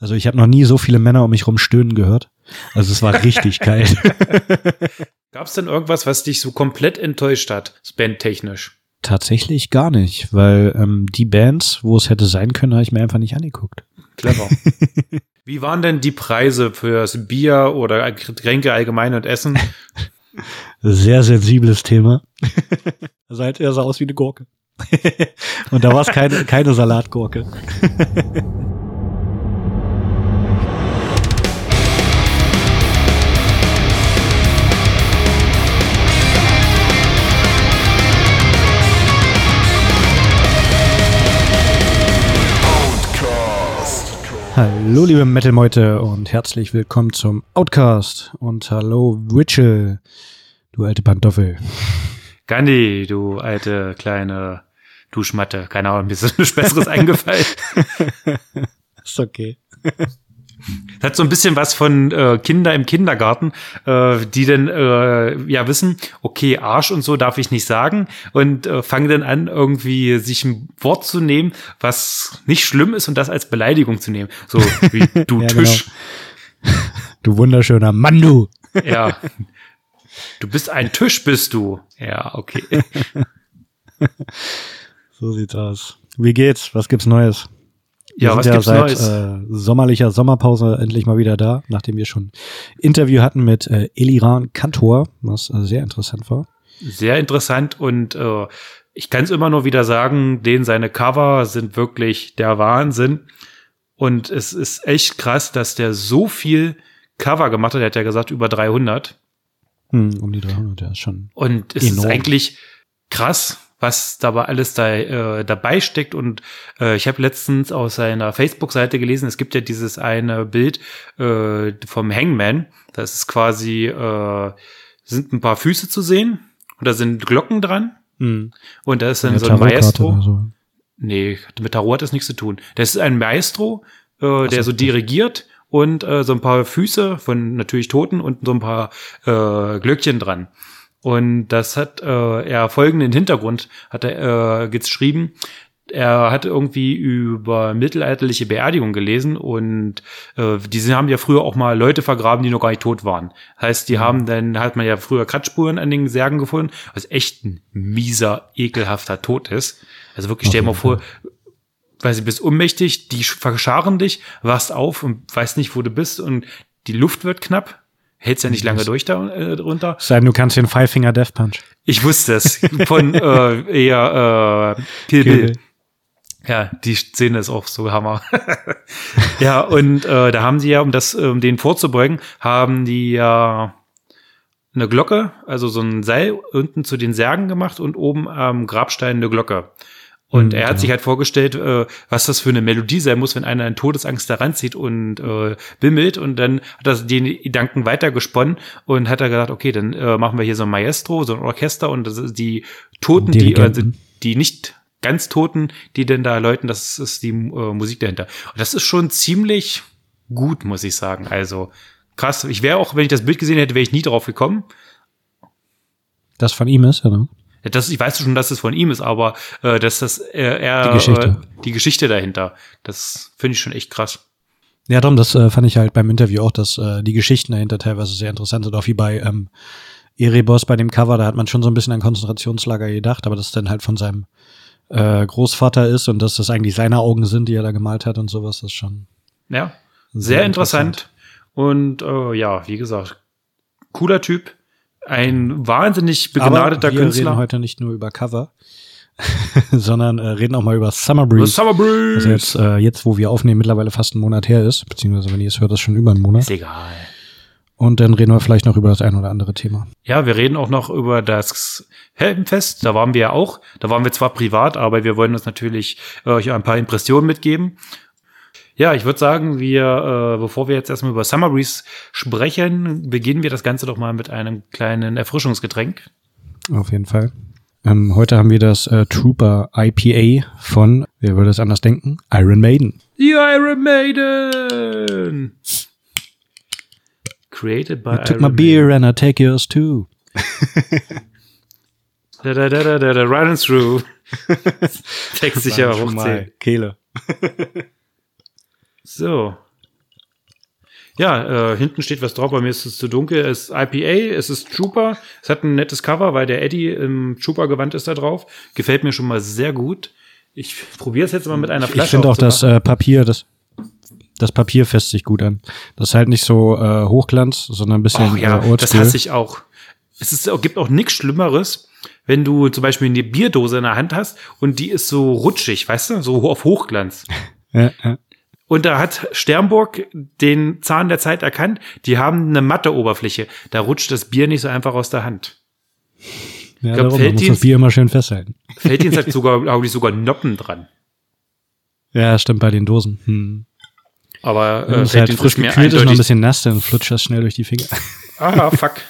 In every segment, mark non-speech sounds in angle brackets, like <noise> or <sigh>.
Also ich habe noch nie so viele Männer um mich rum stöhnen gehört. Also es war richtig <laughs> kalt. Gab es denn irgendwas, was dich so komplett enttäuscht hat, bandtechnisch? Tatsächlich gar nicht, weil ähm, die Bands, wo es hätte sein können, habe ich mir einfach nicht angeguckt. Clever. <laughs> Wie waren denn die Preise fürs Bier oder Getränke allgemein und Essen? Sehr sensibles Thema. Also halt, er sah aus wie eine Gurke. <laughs> und da war es keine, keine Salatgurke. Hallo liebe Metal-Meute und herzlich willkommen zum Outcast und hallo Rachel, du alte Pantoffel. Gandhi, du alte kleine Duschmatte. Keine Ahnung, mir ist <laughs> nichts Besseres eingefallen. <laughs> ist okay. Das hat so ein bisschen was von äh, Kinder im Kindergarten, äh, die dann äh, ja wissen, okay, Arsch und so darf ich nicht sagen und äh, fangen dann an, irgendwie sich ein Wort zu nehmen, was nicht schlimm ist und das als Beleidigung zu nehmen. So <laughs> wie du ja, Tisch. Genau. <laughs> Du wunderschöner Mann, du. Ja. Du bist ein Tisch, bist du. Ja, okay. <laughs> so sieht's aus. Wie geht's? Was gibt's Neues? Wir ja, was ja gibt's seit Neues? Äh, sommerlicher Sommerpause endlich mal wieder da, nachdem wir schon Interview hatten mit äh, Eliran Kantor, was äh, sehr interessant war. Sehr interessant und äh, ich kann es immer nur wieder sagen, den seine Cover sind wirklich der Wahnsinn. Und es ist echt krass, dass der so viel Cover gemacht hat. Er hat ja gesagt, über 300. Hm, um die 300, ja, ist schon. Und es enorm. ist eigentlich krass, was dabei alles da äh, dabei steckt. Und äh, ich habe letztens aus seiner Facebook-Seite gelesen, es gibt ja dieses eine Bild äh, vom Hangman. Das ist quasi, äh, sind ein paar Füße zu sehen und da sind Glocken dran. Mhm. Und da ist dann so ein Maestro. So. Nee, mit Tarot hat das nichts zu tun. Das ist ein Maestro, äh, der so dirigiert und äh, so ein paar Füße von natürlich Toten und so ein paar äh, Glöckchen dran. Und das hat äh, er folgenden Hintergrund, hat er äh, geschrieben. Er hat irgendwie über mittelalterliche Beerdigung gelesen und äh, diese haben ja früher auch mal Leute vergraben, die noch gar nicht tot waren. Heißt, die mhm. haben dann, hat man ja früher Kratzspuren an den Särgen gefunden, was echt ein mieser, ekelhafter Tod ist. Also wirklich, stell dir mal vor, weil sie bist ohnmächtig, die verscharen dich, wachst auf und weißt nicht, wo du bist und die Luft wird knapp hältst ja nicht lange durch da äh, drunter. Sein, du kannst den Five Finger Death Punch. Ich wusste es von <laughs> äh, eher äh, Kill Bill. Bill. Ja, die Szene ist auch so Hammer. <laughs> ja, und äh, da haben sie ja, um das, um den vorzubeugen, haben die ja eine Glocke, also so ein Seil unten zu den Särgen gemacht und oben am Grabstein eine Glocke. Und mhm, er hat genau. sich halt vorgestellt, äh, was das für eine Melodie sein muss, wenn einer in Todesangst da ranzieht und äh, bimmelt. Und dann hat er den Gedanken weitergesponnen und hat er gesagt, okay, dann äh, machen wir hier so ein Maestro, so ein Orchester und das ist die Toten, die, äh, die nicht ganz Toten, die denn da läuten, das ist die äh, Musik dahinter. Und das ist schon ziemlich gut, muss ich sagen. Also krass. Ich wäre auch, wenn ich das Bild gesehen hätte, wäre ich nie drauf gekommen. Das von ihm ist, oder? Das, ich weiß schon, dass es von ihm ist, aber äh, dass das äh, er die Geschichte. Äh, die Geschichte dahinter, das finde ich schon echt krass. Ja, darum, das äh, fand ich halt beim Interview auch, dass äh, die Geschichten dahinter teilweise sehr interessant sind, auch wie bei ähm, Erebos bei dem Cover, da hat man schon so ein bisschen an Konzentrationslager gedacht, aber das dann halt von seinem äh, Großvater ist und dass das eigentlich seine Augen sind, die er da gemalt hat und sowas, das ist schon. Ja, sehr, sehr interessant. interessant. Und äh, ja, wie gesagt, cooler Typ ein wahnsinnig begnadeter Aber wir Künstler. reden heute nicht nur über Cover, <laughs> sondern äh, reden auch mal über Summer Breeze. Summer Breeze. Also jetzt, äh, jetzt, wo wir aufnehmen, mittlerweile fast einen Monat her ist, beziehungsweise wenn ihr es hört, das schon über einen Monat. Ist egal. Und dann reden wir vielleicht noch über das ein oder andere Thema. Ja, wir reden auch noch über das Heldenfest. Da waren wir ja auch. Da waren wir zwar privat, aber wir wollen uns natürlich äh, euch ein paar Impressionen mitgeben. Ja, ich würde sagen, wir, äh, bevor wir jetzt erstmal über Summer Breeze sprechen, beginnen wir das Ganze doch mal mit einem kleinen Erfrischungsgetränk. Auf jeden Fall. Ähm, heute haben wir das äh, Trooper IPA von, wer würde es anders denken? Iron Maiden. Die Iron Maiden! Created by I took Iron my beer Maiden. and I take yours too. <laughs> da, da, da, da, da, da, and through. <laughs> Text sich ja hochziehen. Kehle. <laughs> So. Ja, äh, hinten steht was drauf, bei mir ist es zu dunkel. Es ist IPA, es ist Trooper. Es hat ein nettes Cover, weil der Eddie im Trooper-Gewand ist da drauf. Gefällt mir schon mal sehr gut. Ich probiere es jetzt mal mit einer Flasche. Ich finde auch das äh, Papier, das, das Papier fässt sich gut an. Das ist halt nicht so äh, Hochglanz, sondern ein bisschen Ach ja, äh, das hasse ich auch. Es ist, gibt auch nichts Schlimmeres, wenn du zum Beispiel eine Bierdose in der Hand hast und die ist so rutschig, weißt du, so auf Hochglanz. <laughs> Ja, ja. Und da hat Sternburg den Zahn der Zeit erkannt. Die haben eine matte Oberfläche. Da rutscht das Bier nicht so einfach aus der Hand. Ja, glaub, darum, man muss das Bier immer schön festhalten. Fällt ihnen halt <laughs> sogar, glaube ich, sogar Noppen dran. Ja, stimmt bei den Dosen. Hm. Aber äh, es fällt halt frisch gekühlt ist, noch ein bisschen nass, dann flutscht das schnell durch die Finger. <laughs> Ah, fuck.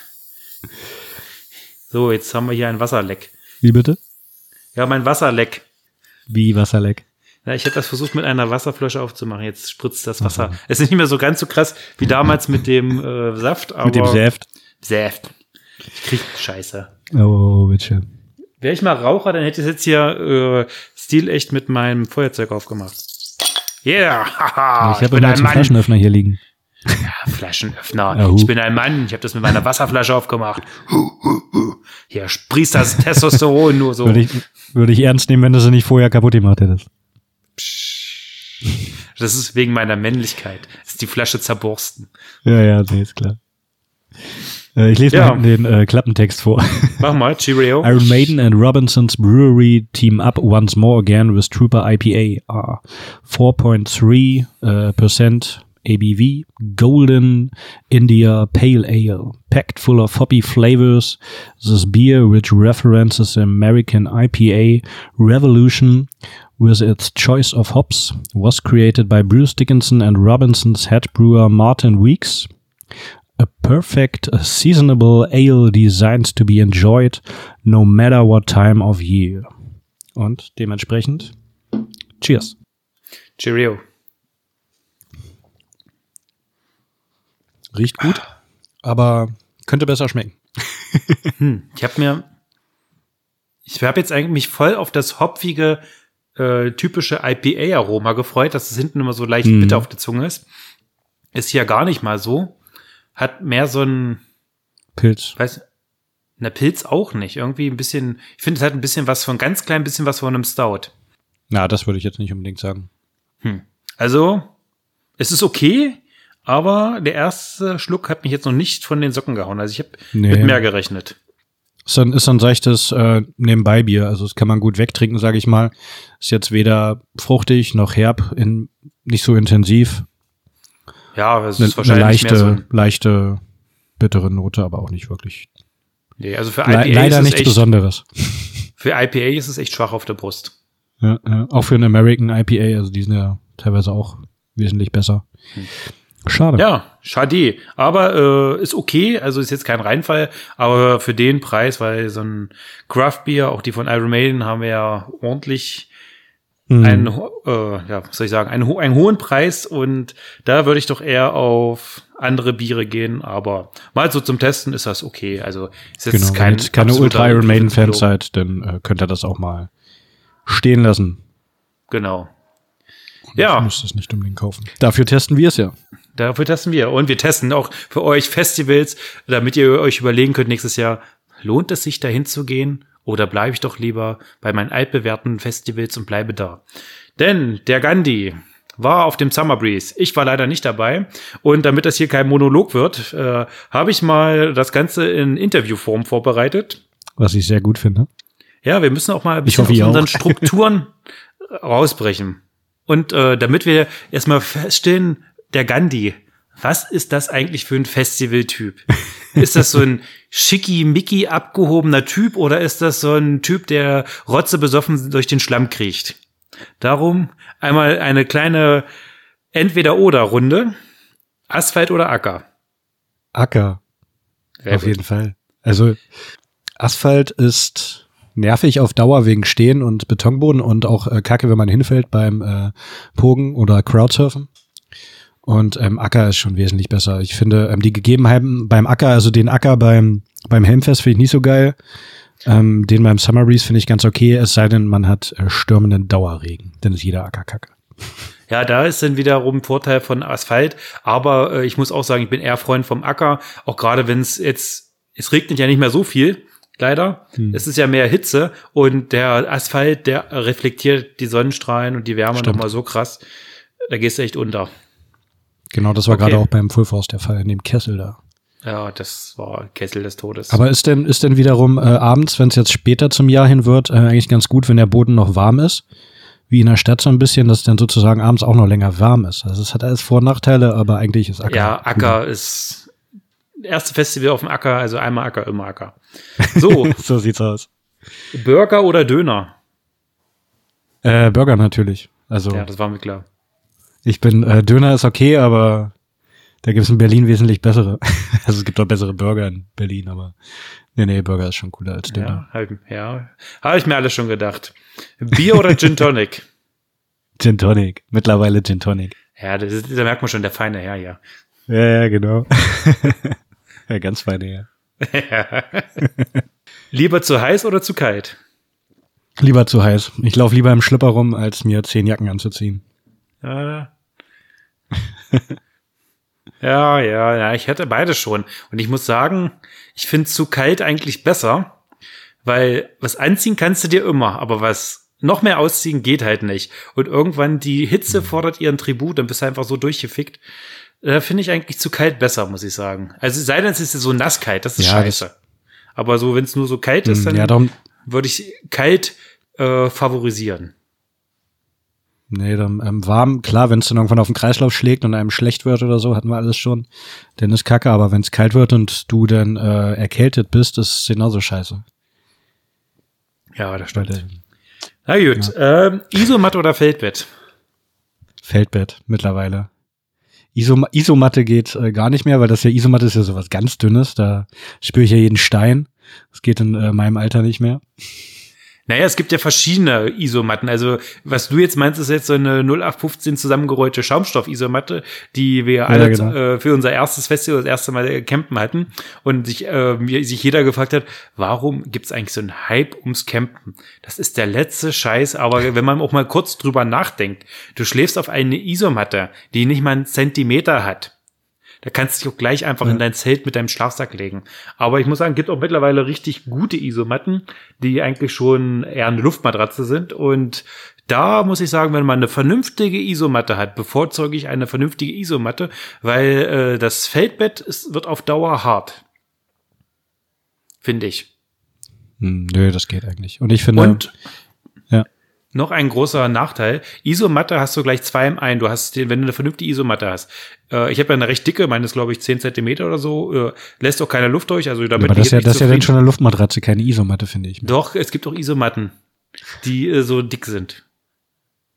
So, jetzt haben wir hier ein Wasserleck. Wie bitte? Ja, mein Wasserleck. Wie Wasserleck. Ja, ich hätte das versucht mit einer Wasserflasche aufzumachen. Jetzt spritzt das Wasser. Es ist nicht mehr so ganz so krass wie damals mit dem äh, Saft, aber Mit dem Säft. Saft. Ich krieg Scheiße. Oh, bitte. Wäre ich mal Raucher, dann hätte ich jetzt hier äh, stilecht mit meinem Feuerzeug aufgemacht. Yeah, haha, ich habe immer ein zum Mann. Flaschenöffner hier liegen. Ja, Flaschenöffner. Ja, hu. ich bin ein Mann. Ich habe das mit meiner Wasserflasche aufgemacht. Hier sprießt das Testosteron nur so. Würde ich, würde ich ernst nehmen, wenn du sie nicht vorher kaputt gemacht hättest. Das ist wegen meiner Männlichkeit. Das ist die Flasche zerborsten. Ja, ja, nee, ist klar. Äh, ich lese Ja. mal den äh, Klappentext vor. <laughs> Mach mal, Cheerio. Iron Maiden and Robinson's Brewery team up once more again with Trooper IPA. Uh, 4.3 uh, percent ABV, Golden India Pale Ale, packed full of hoppy flavors. This beer, which references the American IPA revolution with its choice of hops, was created by Bruce Dickinson and Robinson's head brewer Martin Weeks. A perfect seasonable ale designed to be enjoyed no matter what time of year. Und dementsprechend, cheers. Cheerio. Riecht gut, aber könnte besser schmecken. Hm, ich habe mir, ich habe jetzt eigentlich mich voll auf das hopfige, äh, typische IPA-Aroma gefreut, dass es hinten immer so leicht Mhm. bitter auf der Zunge ist. Ist hier gar nicht mal so. Hat mehr so ein, Pilz. weiß, eine Pilz auch nicht. Irgendwie ein bisschen, ich finde, es hat ein bisschen was von, ganz klein bisschen was von einem Stout. Na, das würde ich jetzt nicht unbedingt sagen. Hm. Also, es ist okay, aber der erste Schluck hat mich jetzt noch nicht von den Socken gehauen. Also ich habe Nee. mit mehr gerechnet. Ist dann, ist dann seichtes äh, Nebenbei-Bier. Also das kann man gut wegtrinken, sage ich mal. Ist jetzt weder fruchtig noch herb, in, nicht so intensiv. Ja, es Eine, ist eine wahrscheinlich leichte, mehr so ein, leichte, bittere Note, aber auch nicht wirklich. nee, also für Le IPA leider ist es nichts echt, Besonderes. Für IPA ist es echt schwach auf der Brust. Ja, ja. Auch für einen American IPA, also die sind ja teilweise auch wesentlich besser. Schade. Ja, schade. Aber äh, ist okay, also ist jetzt kein Reinfall, aber für den Preis, weil so ein Craft Beer, auch die von Iron Maiden, haben wir ja ordentlich Mhm. einen, äh, ja, was soll ich sagen, einen, ho einen hohen Preis und da würde ich doch eher auf andere Biere gehen, aber mal so zum Testen ist das okay. Also ist jetzt genau, kein wenn keine Ultra Iron Maiden Fans Empfehlung. seid, dann äh, könnt ihr das auch mal stehen lassen. Genau. Ihr Ja, müsst es nicht unbedingt kaufen. Dafür testen wir es ja. Dafür testen wir. Und wir testen auch für euch Festivals, damit ihr euch überlegen könnt nächstes Jahr, lohnt es sich dahin zu gehen oder bleibe ich doch lieber bei meinen altbewährten Festivals und bleibe da? Denn der Gandhi war auf dem Summer Breeze. Ich war leider nicht dabei. Und damit das hier kein Monolog wird, äh, habe ich mal das Ganze in Interviewform vorbereitet. Was ich sehr gut finde. Ja, wir müssen auch mal ein bisschen hoffe, aus unseren. <laughs> Strukturen rausbrechen. Und äh, damit wir erstmal feststellen, der Gandhi, was ist das eigentlich für ein Festivaltyp? Ist das so ein schicki-micki abgehobener Typ oder ist das so ein Typ, der rotzebesoffen durch den Schlamm kriecht? Darum einmal eine kleine Entweder-Oder-Runde. Asphalt oder Acker? Acker, Sehr auf gut. jeden Fall. Also Asphalt ist nervig auf Dauer wegen Stehen und Betonboden und auch äh, Kacke, wenn man hinfällt beim äh, Pogen oder Crowdsurfen. Und ähm, Acker ist schon wesentlich besser. Ich finde ähm, die Gegebenheiten beim Acker, also den Acker beim beim Helmfest finde ich nicht so geil. Ähm, den beim Summer Breeze finde ich ganz okay, es sei denn, man hat äh, stürmenden Dauerregen. Dann ist jeder Acker kacke. Ja, da ist dann wiederum Vorteil von Asphalt. Aber äh, ich muss auch sagen, ich bin eher Freund vom Acker. Auch gerade wenn es jetzt, es regnet ja nicht mehr so viel, leider. Hm. Es ist ja mehr Hitze und der Asphalt, der reflektiert die Sonnenstrahlen und die Wärme nochmal so krass. Da gehst du echt unter. Genau, das war okay. gerade auch beim Full Force der Fall, in dem Kessel da. Ja, das war Kessel des Todes. Aber ist denn, ist denn wiederum äh, abends, wenn es jetzt später zum Jahr hin wird, äh, eigentlich ganz gut, wenn der Boden noch warm ist? Wie in der Stadt so ein bisschen, dass es dann sozusagen abends auch noch länger warm ist. Also es hat alles Vor- und Nachteile, aber eigentlich ist Acker. Ja, Acker cool. ist erste Festival auf dem Acker, also einmal Acker, immer Acker. So. <laughs> so sieht's aus. Burger oder Döner? Äh, Burger natürlich. Also. Ja, das war mir klar. Ich bin, äh, Döner ist okay, aber da gibt es in Berlin wesentlich bessere. <laughs> Also es gibt auch bessere Burger in Berlin, aber nee, nee, Burger ist schon cooler als Döner. Ja, halt, ja. habe ich mir alles schon gedacht. Bier oder Gin Tonic? <laughs> Gin Tonic, mittlerweile Gin Tonic. Ja, das ist, da merkt man schon der feine Herr, ja. Ja, ja, genau. <laughs> ja, ganz feine Herr. lieber zu heiß oder zu kalt? Lieber zu heiß. Ich laufe lieber im Schlipper rum, als mir zehn Jacken anzuziehen. Ja. <laughs> Ja, ja, ja, ich hätte beide schon. Und ich muss sagen, ich finde zu kalt eigentlich besser, weil was anziehen kannst du dir immer, aber was noch mehr ausziehen geht halt nicht. Und irgendwann die Hitze fordert ihren Tribut, dann bist du einfach so durchgefickt. Da finde ich eigentlich zu kalt besser, muss ich sagen. Also sei denn, es ist so nasskalt, das ist ja, scheiße. Das aber so, wenn es nur so kalt ist, hm, dann ja, würde ich kalt äh, favorisieren. Nee, dann ähm, warm, klar, wenn es dann irgendwann auf den Kreislauf schlägt und einem schlecht wird oder so, hatten wir alles schon, dann ist kacke, aber wenn es kalt wird und du dann äh, erkältet bist, ist genauso scheiße. Ja, das stimmt. Weil, Na gut, ja. ähm, Isomatte oder Feldbett? Feldbett, mittlerweile. Isom Isomatte geht äh, gar nicht mehr, weil das ja Isomatte ist ja sowas ganz Dünnes, da spüre ich ja jeden Stein. Das geht in äh, meinem Alter nicht mehr. Naja, es gibt ja verschiedene Isomatten. Also, was du jetzt meinst, ist jetzt so eine 0815 zusammengerollte Schaumstoff-Isomatte, die wir alle genau. äh, für unser erstes Festival das erste Mal campen hatten. Und sich, äh, sich jeder gefragt hat, warum gibt's eigentlich so einen Hype ums Campen? Das ist der letzte Scheiß. Aber wenn man auch mal kurz drüber nachdenkt, du schläfst auf eine Isomatte, die nicht mal einen Zentimeter hat da kannst du dich auch gleich einfach ja. in dein Zelt mit deinem Schlafsack legen. Aber ich muss sagen, gibt auch mittlerweile richtig gute Isomatten, die eigentlich schon eher eine Luftmatratze sind. Und da muss ich sagen, wenn man eine vernünftige Isomatte hat, bevorzuge ich eine vernünftige Isomatte, weil äh, das Feldbett ist, wird auf Dauer hart. Finde ich. Hm, nö, das geht eigentlich. Und ich finde. Und noch ein großer Nachteil. Isomatte hast du gleich zwei im einen. Du hast den, wenn du eine vernünftige Isomatte hast. Äh, ich habe ja eine recht dicke, meine ist glaube ich 10 Zentimeter oder so, äh, lässt auch keine Luft durch. Also damit ja, aber das ist ja, das ist ja dann schon eine Luftmatratze, keine Isomatte, finde ich. Doch, es gibt auch Isomatten, die äh, so dick sind.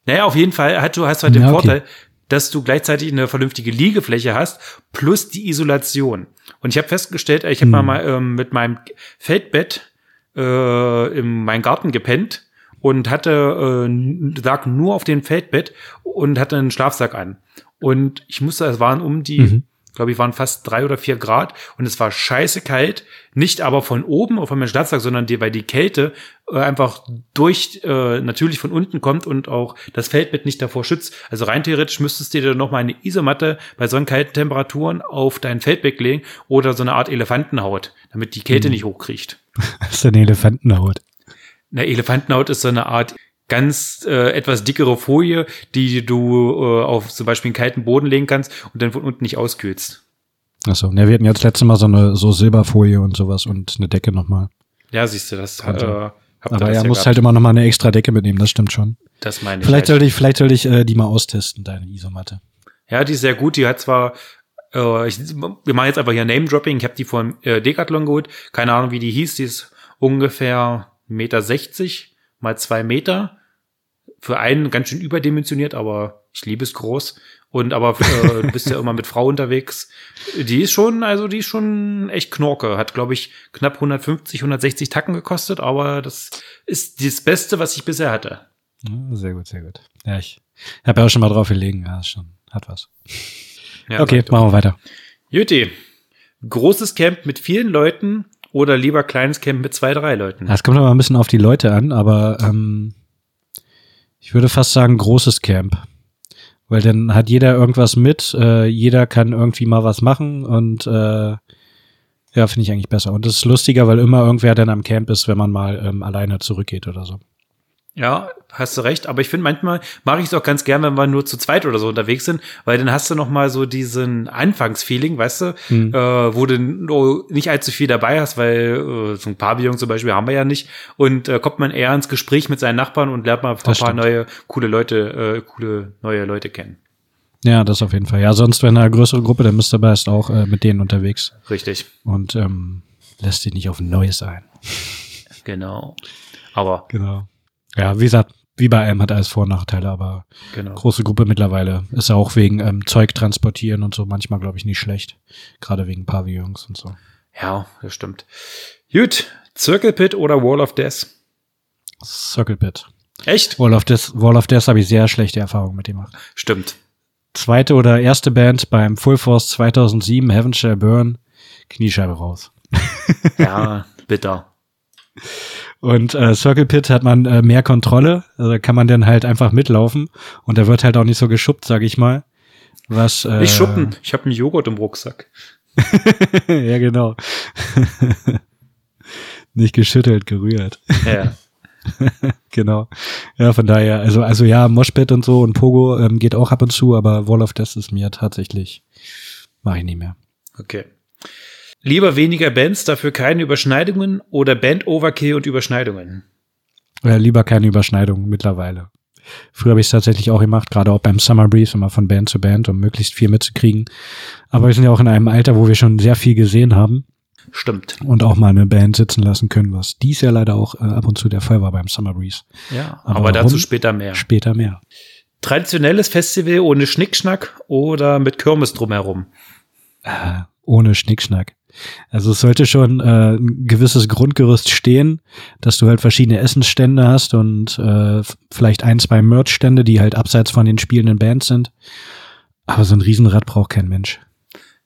Naja, auf jeden Fall hast du hast halt den ja, okay. Vorteil, dass du gleichzeitig eine vernünftige Liegefläche hast, plus die Isolation. Und ich habe festgestellt, ich habe hm. mal ähm, mit meinem Feldbett äh, in meinem Garten gepennt und hatte, äh, lag nur auf dem Feldbett und hatte einen Schlafsack an. Und ich musste, es waren um die, mhm. glaube ich, waren fast drei oder vier Grad und es war scheiße kalt. Nicht aber von oben auf meinem Schlafsack, sondern die, weil die Kälte äh, einfach durch, äh, natürlich von unten kommt und auch das Feldbett nicht davor schützt. Also rein theoretisch müsstest du dir noch mal eine Isomatte bei so kalten Temperaturen auf dein Feldbett legen oder so eine Art Elefantenhaut, damit die Kälte mhm. nicht hochkriecht. <laughs> Was ist eine Elefantenhaut? Eine Elefantenhaut ist so eine Art ganz äh, etwas dickere Folie, die du äh, auf zum Beispiel einen kalten Boden legen kannst und dann von unten nicht auskühlst. Achso, ja, wir hatten jetzt letztes Mal so eine so Silberfolie und sowas und eine Decke nochmal. Ja, siehst du, das also, äh, Aber er ja muss halt immer nochmal eine extra Decke mitnehmen, das stimmt schon. Das meine ich. Vielleicht halt. sollte ich, vielleicht sollte ich äh, die mal austesten, deine Isomatte. Ja, die ist sehr gut. Die hat zwar, äh, ich, wir machen jetzt einfach hier Name-Dropping. Ich habe die von äh, Decathlon geholt. Keine Ahnung, wie die hieß. Die ist ungefähr Meter 60 mal zwei Meter. Für einen ganz schön überdimensioniert, aber ich liebe es groß. Und aber äh, du bist ja <laughs> immer mit Frau unterwegs. Die ist schon, also die ist schon echt Knorke. Hat, glaube ich, knapp 150, 160 Tacken gekostet, aber das ist das Beste, was ich bisher hatte. Sehr gut, sehr gut. Ja, ich habe ja auch schon mal drauf gelegen. Ja, schon, hat was. Ja, okay, machen wir weiter. Juti. Großes Camp mit vielen Leuten oder lieber kleines Camp mit zwei, drei Leuten? Das kommt aber ein bisschen auf die Leute an, aber ähm, ich würde fast sagen großes Camp. weil dann hat jeder irgendwas mit, äh, jeder kann irgendwie mal was machen und äh, ja, finde ich eigentlich besser. Und es ist lustiger, weil immer irgendwer dann am Camp ist, wenn man mal ähm, alleine zurückgeht oder so. Ja, hast du recht. Aber ich finde, manchmal mache ich es auch ganz gern, wenn wir nur zu zweit oder so unterwegs sind, weil dann hast du noch mal so diesen Anfangsfeeling, weißt du, Hm. äh, wo du nicht allzu viel dabei hast, weil äh, so ein Pavillon zum Beispiel haben wir ja nicht. Und äh, kommt man eher ins Gespräch mit seinen Nachbarn und lernt mal ein paar stimmt. neue, coole Leute, äh, coole neue Leute kennen. Ja, das auf jeden Fall. Ja, sonst, wenn eine größere Gruppe dann bist dabei ist, auch äh, mit denen unterwegs Richtig, und ähm, lässt sich nicht auf Neues ein. genau. Aber Genau. Ja, wie gesagt, wie bei allem hat alles Vor- und Nachteile, aber genau. große Gruppe mittlerweile ist auch wegen ähm, Zeug transportieren und so manchmal, glaube ich, nicht schlecht. Gerade wegen Pavillons und so. Ja, das stimmt. Gut, Circle Pit oder Wall of Death? Circle Pit. Echt? Wall of Death, Wall of Death habe ich sehr schlechte Erfahrungen mit gemacht. Stimmt. Zweite oder erste Band beim Full Force 2007, Heaven Shall Burn, Kniescheibe raus. Ja, bitter. Und äh, Circle Pit hat man äh, mehr Kontrolle, also da kann man dann halt einfach mitlaufen und da wird halt auch nicht so geschuppt, sag ich mal. Was, äh, Nicht schuppen, ich habe einen Joghurt im Rucksack. <laughs> ja, genau. <laughs> nicht geschüttelt, gerührt. Ja. <laughs> genau. Ja, von daher, also, also ja, Moshpit und so und Pogo ähm, geht auch ab und zu, aber Wall of Death ist mir tatsächlich, mache ich nicht mehr. Okay. Lieber weniger Bands, dafür keine Überschneidungen oder Band Overkill und Überschneidungen. Oder lieber keine Überschneidung mittlerweile. Früher habe ich es tatsächlich auch gemacht, gerade auch beim Summer Breeze, immer von Band zu Band, um möglichst viel mitzukriegen. Aber wir sind ja auch in einem Alter, wo wir schon sehr viel gesehen haben Stimmt. und auch mal eine Band sitzen lassen können, was dies ja leider auch äh, ab und zu der Fall war beim Summer Breeze. Ja, Aber aber, dazu später mehr. Später mehr. Traditionelles Festival ohne Schnickschnack oder mit Kirmes drumherum. Äh, ohne Schnickschnack. Also es sollte schon äh, ein gewisses Grundgerüst stehen, dass du halt verschiedene Essensstände hast und äh, vielleicht ein, zwei Merchstände, die halt abseits von den spielenden Bands sind. Aber so ein Riesenrad braucht kein Mensch.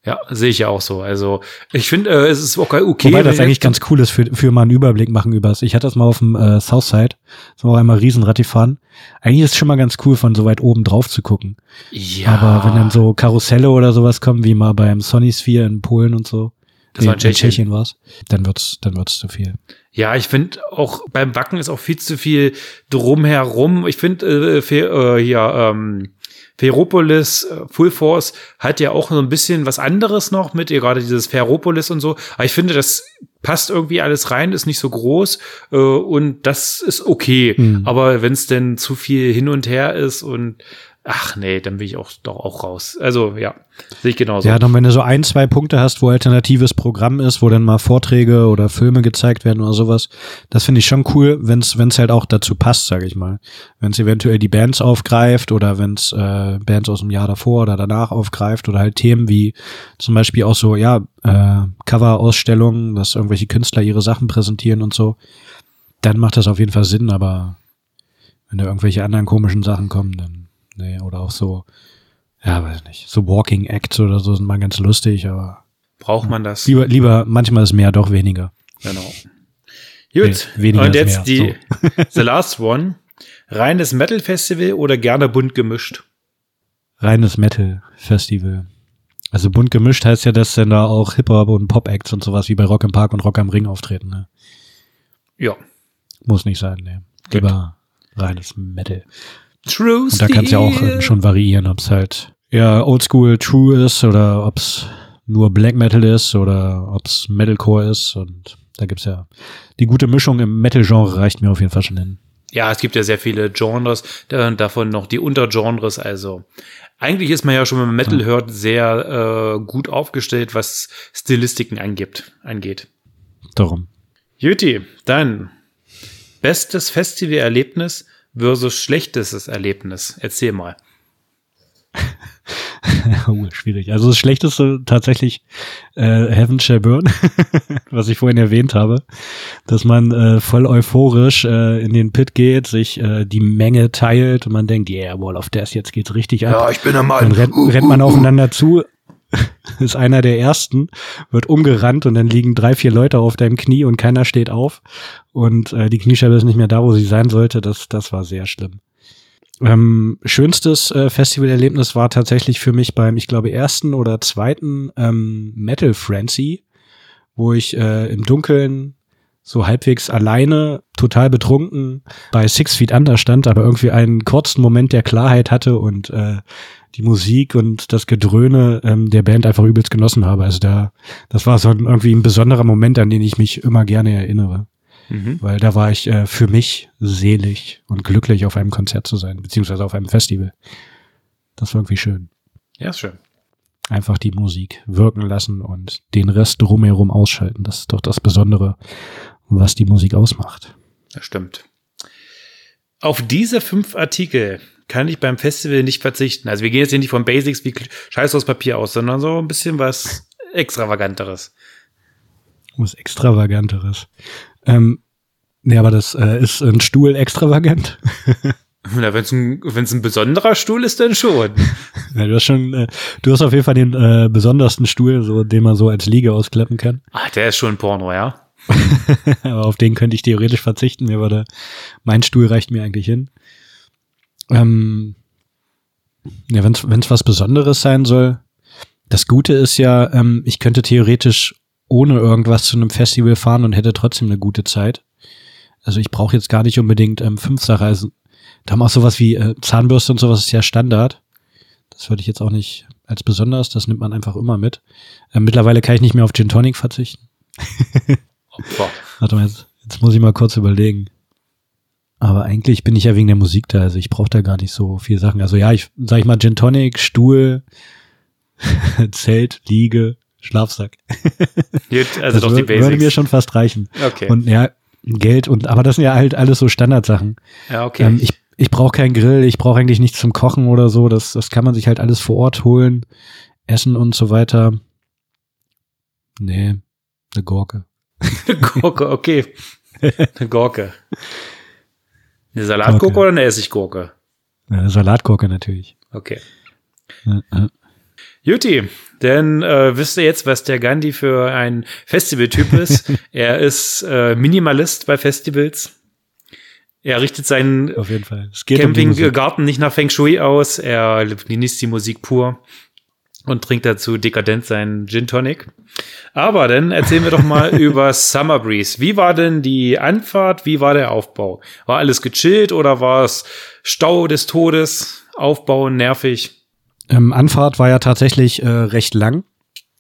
Ja, sehe ich ja auch so. Also ich finde, äh, es ist okay. okay Wobei das eigentlich ganz cool ist für, für mal einen Überblick machen übers. Ich hatte das mal auf dem äh, Southside, so auch einmal Riesenrad fahren. Eigentlich ist es schon mal ganz cool, von so weit oben drauf zu gucken. Ja, Aber wenn dann so Karusselle oder sowas kommen, wie mal beim Sony Sphere in Polen und so, Das war in Tschechien. Tschechien war's, dann wird's, dann wird's zu viel. Ja, ich finde auch beim Wacken ist auch viel zu viel drumherum. Ich finde äh, Fe- äh, hier ähm, Ferropolis, äh, Full Force hat ja auch so ein bisschen was anderes noch mit, ihr gerade dieses Ferropolis und so. Aber ich finde, das passt irgendwie alles rein, ist nicht so groß äh, und das ist okay. Mhm. Aber wenn es denn zu viel hin und her ist und ach nee, dann will ich auch doch auch raus. Also ja, sehe ich genauso. Ja, dann wenn du so ein, zwei Punkte hast, wo alternatives Programm ist, wo dann mal Vorträge oder Filme gezeigt werden oder sowas, das finde ich schon cool, wenn es halt auch dazu passt, sage ich mal. Wenn es eventuell die Bands aufgreift oder wenn es äh, Bands aus dem Jahr davor oder danach aufgreift oder halt Themen wie zum Beispiel auch so, ja, äh, Cover-Ausstellungen, dass irgendwelche Künstler ihre Sachen präsentieren und so, dann macht das auf jeden Fall Sinn, aber wenn da irgendwelche anderen komischen Sachen kommen, dann, nee, oder auch so, ja, weiß nicht, so Walking Acts oder so sind mal ganz lustig, aber Braucht man das? lieber, lieber, manchmal ist mehr, doch weniger. Genau. Gut, Nee, weniger und jetzt mehr, die <laughs> <laughs> The Last One. Reines Metal Festival oder gerne bunt gemischt? Reines Metal-Festival. Also bunt gemischt heißt ja, dass dann da auch Hip-Hop und Pop-Acts und sowas wie bei Rock im Park und Rock am Ring auftreten, ne? Ja. Muss nicht sein, ne? Lieber reines Metal. True Und da kann es ja auch äh, schon variieren, ob es halt ja Oldschool True ist oder ob es nur Black Metal ist oder ob es Metalcore ist und da gibt's ja die gute Mischung im Metal-Genre reicht mir auf jeden Fall schon hin. Ja, es gibt ja sehr viele Genres, da- davon noch die Untergenres. Also eigentlich ist man ja schon, wenn man Metal hört, sehr äh, gut aufgestellt, was Stilistiken angibt, angeht. Darum. Juti, dann bestes Festivalerlebnis versus schlechtestes Erlebnis. Erzähl mal. <laughs> oh, schwierig. Also das Schlechteste tatsächlich äh, Heaven Shall Burn, <laughs> was ich vorhin erwähnt habe, dass man äh, voll euphorisch äh, in den Pit geht, sich äh, die Menge teilt und man denkt, yeah, Wall of Death, jetzt geht's richtig ab. ich bin der Dann rennt, rennt man aufeinander zu, <laughs> ist einer der ersten, wird umgerannt und dann liegen drei, vier Leute auf deinem Knie und keiner steht auf und äh, die Kniescheibe ist nicht mehr da, wo sie sein sollte. Das, das war sehr schlimm. Ähm, schönstes äh, Festivalerlebnis war tatsächlich für mich beim, ich glaube, ersten oder zweiten ähm, Metal Frenzy, wo ich äh, im Dunkeln so halbwegs alleine, total betrunken bei Six Feet Under stand, aber irgendwie einen kurzen Moment der Klarheit hatte und äh, die Musik und das Gedröhne ähm, der Band einfach übelst genossen habe. Also da, das war so ein, irgendwie ein besonderer Moment, an den ich mich immer gerne erinnere. Mhm. Weil da war ich äh, für mich selig und glücklich, auf einem Konzert zu sein, beziehungsweise auf einem Festival. Das war irgendwie schön. Ja, ist schön. Einfach die Musik wirken lassen und den Rest drumherum ausschalten. Das ist doch das Besondere was die Musik ausmacht. Das stimmt. Auf diese fünf Artikel kann ich beim Festival nicht verzichten. Also wir gehen jetzt hier nicht von Basics wie Scheiß aus Papier aus, sondern so ein bisschen was Extravaganteres. Was Extravaganteres. Ähm, nee, aber das äh, ist ein Stuhl extravagant. <laughs> Na, wenn es ein, wenn's ein besonderer Stuhl ist, dann schon. <laughs> ja, du hast schon, äh, du hast auf jeden Fall den äh, besondersten Stuhl, so, den man so als Liege ausklappen kann. Ah, der ist schon Porno, ja. <laughs> Aber auf den könnte ich theoretisch verzichten. Mir würde, mein Stuhl reicht mir eigentlich hin. Ähm, ja, wenn es was Besonderes sein soll. Das Gute ist ja, ähm, ich könnte theoretisch ohne irgendwas zu einem Festival fahren und hätte trotzdem eine gute Zeit. Also ich brauche jetzt gar nicht unbedingt ähm, Fünfserreisen. Da haben auch sowas wie äh, Zahnbürste und sowas ist ja Standard. Das würde ich jetzt auch nicht als besonders, das nimmt man einfach immer mit. Äh, mittlerweile kann ich nicht mehr auf Gin Tonic verzichten. Opfer. <laughs> Warte mal, jetzt, jetzt muss ich mal kurz überlegen. Aber eigentlich bin ich ja wegen der Musik da, also ich brauche da gar nicht so viel Sachen. Also ja, ich sag ich mal Gin Tonic, Stuhl, <laughs> Zelt, Liege, Schlafsack. <laughs> Gut, also das doch die Basics. Würde mir schon fast reichen. Okay. Und ja, Geld und aber das sind ja halt alles so Standardsachen. Ja, okay. Ähm, ich ich brauche keinen Grill, ich brauche eigentlich nichts zum Kochen oder so. Das das kann man sich halt alles vor Ort holen, essen und so weiter. Nee, eine Gurke. <laughs> Eine Gurke, okay. Eine Gurke. Eine Salatgurke Gurke. oder eine Essiggurke? Eine Salatgurke natürlich. Okay. Ja, ja. Juti, denn äh, wisst ihr jetzt, was der Gandhi für ein Festivaltyp ist? <laughs> er ist äh, Minimalist bei Festivals. Er richtet seinen Campinggarten um nicht nach Feng Shui aus. Er genießt die Musik pur und trinkt dazu dekadent seinen Gin Tonic. Aber dann erzählen wir doch mal <laughs> über Summer Breeze. Wie war denn die Anfahrt? Wie war der Aufbau? War alles gechillt oder war es Stau des Todes? Aufbau nervig? Ähm, Anfahrt war ja tatsächlich äh, recht lang.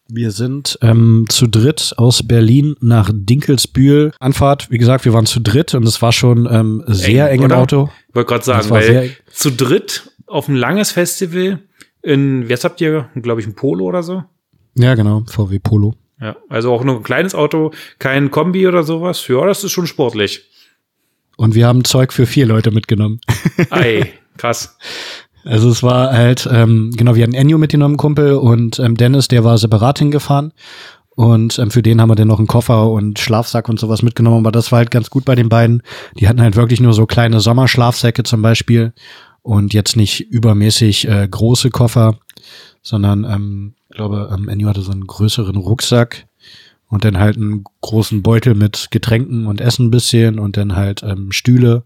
Wir sind ähm, zu dritt aus Berlin nach Dinkelsbühl. Anfahrt, wie gesagt, wir waren zu dritt und es war schon ähm, sehr eng, eng im Auto. Ich wollte gerade sagen, weil zu dritt auf ein langes Festival in, was habt ihr, glaube ich, ein Polo oder so? Ja, genau, VW Polo. Ja, also auch nur ein kleines Auto, kein Kombi oder sowas. Ja, das ist schon sportlich. Und wir haben Zeug für vier Leute mitgenommen. <laughs> Ei, krass. Also es war halt, ähm, genau, wir hatten Enyo mitgenommen, Kumpel, und ähm, Dennis, der war separat hingefahren. Und ähm, für den haben wir dann noch einen Koffer und Schlafsack und sowas mitgenommen. Aber das war halt ganz gut bei den beiden. Die hatten halt wirklich nur so kleine Sommerschlafsäcke zum Beispiel und jetzt nicht übermäßig äh, große Koffer, sondern ähm, ich glaube, ähm, Ennio hatte so einen größeren Rucksack und dann halt einen großen Beutel mit Getränken und Essen ein bisschen und dann halt ähm, Stühle.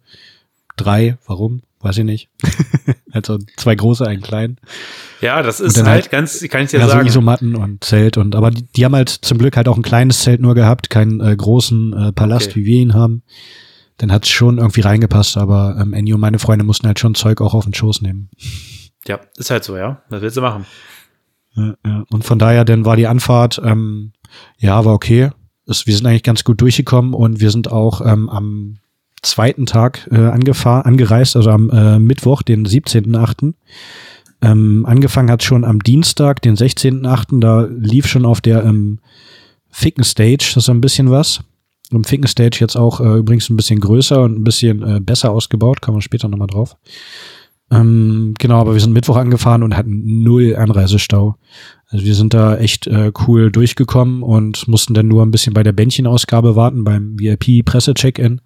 Drei, warum? Weiß ich nicht. <laughs> also zwei große, einen kleinen. Ja, das ist halt, halt, ganz, kann ich dir ja, sagen. So Isomatten und Zelt und aber die, die haben halt zum Glück halt auch ein kleines Zelt nur gehabt, keinen äh, großen äh, Palast, okay. wie wir ihn haben dann hat es schon irgendwie reingepasst, aber ähm, Ennio und meine Freunde mussten halt schon Zeug auch auf den Schoß nehmen. Ja, ist halt so, ja. Was willst du machen? Ja, ja. Und von daher, dann war die Anfahrt, ähm, ja, war okay. Es, wir sind eigentlich ganz gut durchgekommen und wir sind auch ähm, am zweiten Tag äh, angefahren, angereist, also am äh, Mittwoch, den 17.8. Ähm, angefangen hat schon am Dienstag, den 16.8. Da lief schon auf der ähm, Ficken Stage so ein bisschen was. Im Ficken Stage jetzt auch äh, übrigens ein bisschen größer und ein bisschen äh, besser ausgebaut, kommen wir später nochmal drauf. Ähm, genau, aber wir sind Mittwoch angefahren und hatten null Anreisestau. Also wir sind da echt äh, cool durchgekommen und mussten dann nur ein bisschen bei der Bändchenausgabe warten, beim VIP-Presse-Check-In.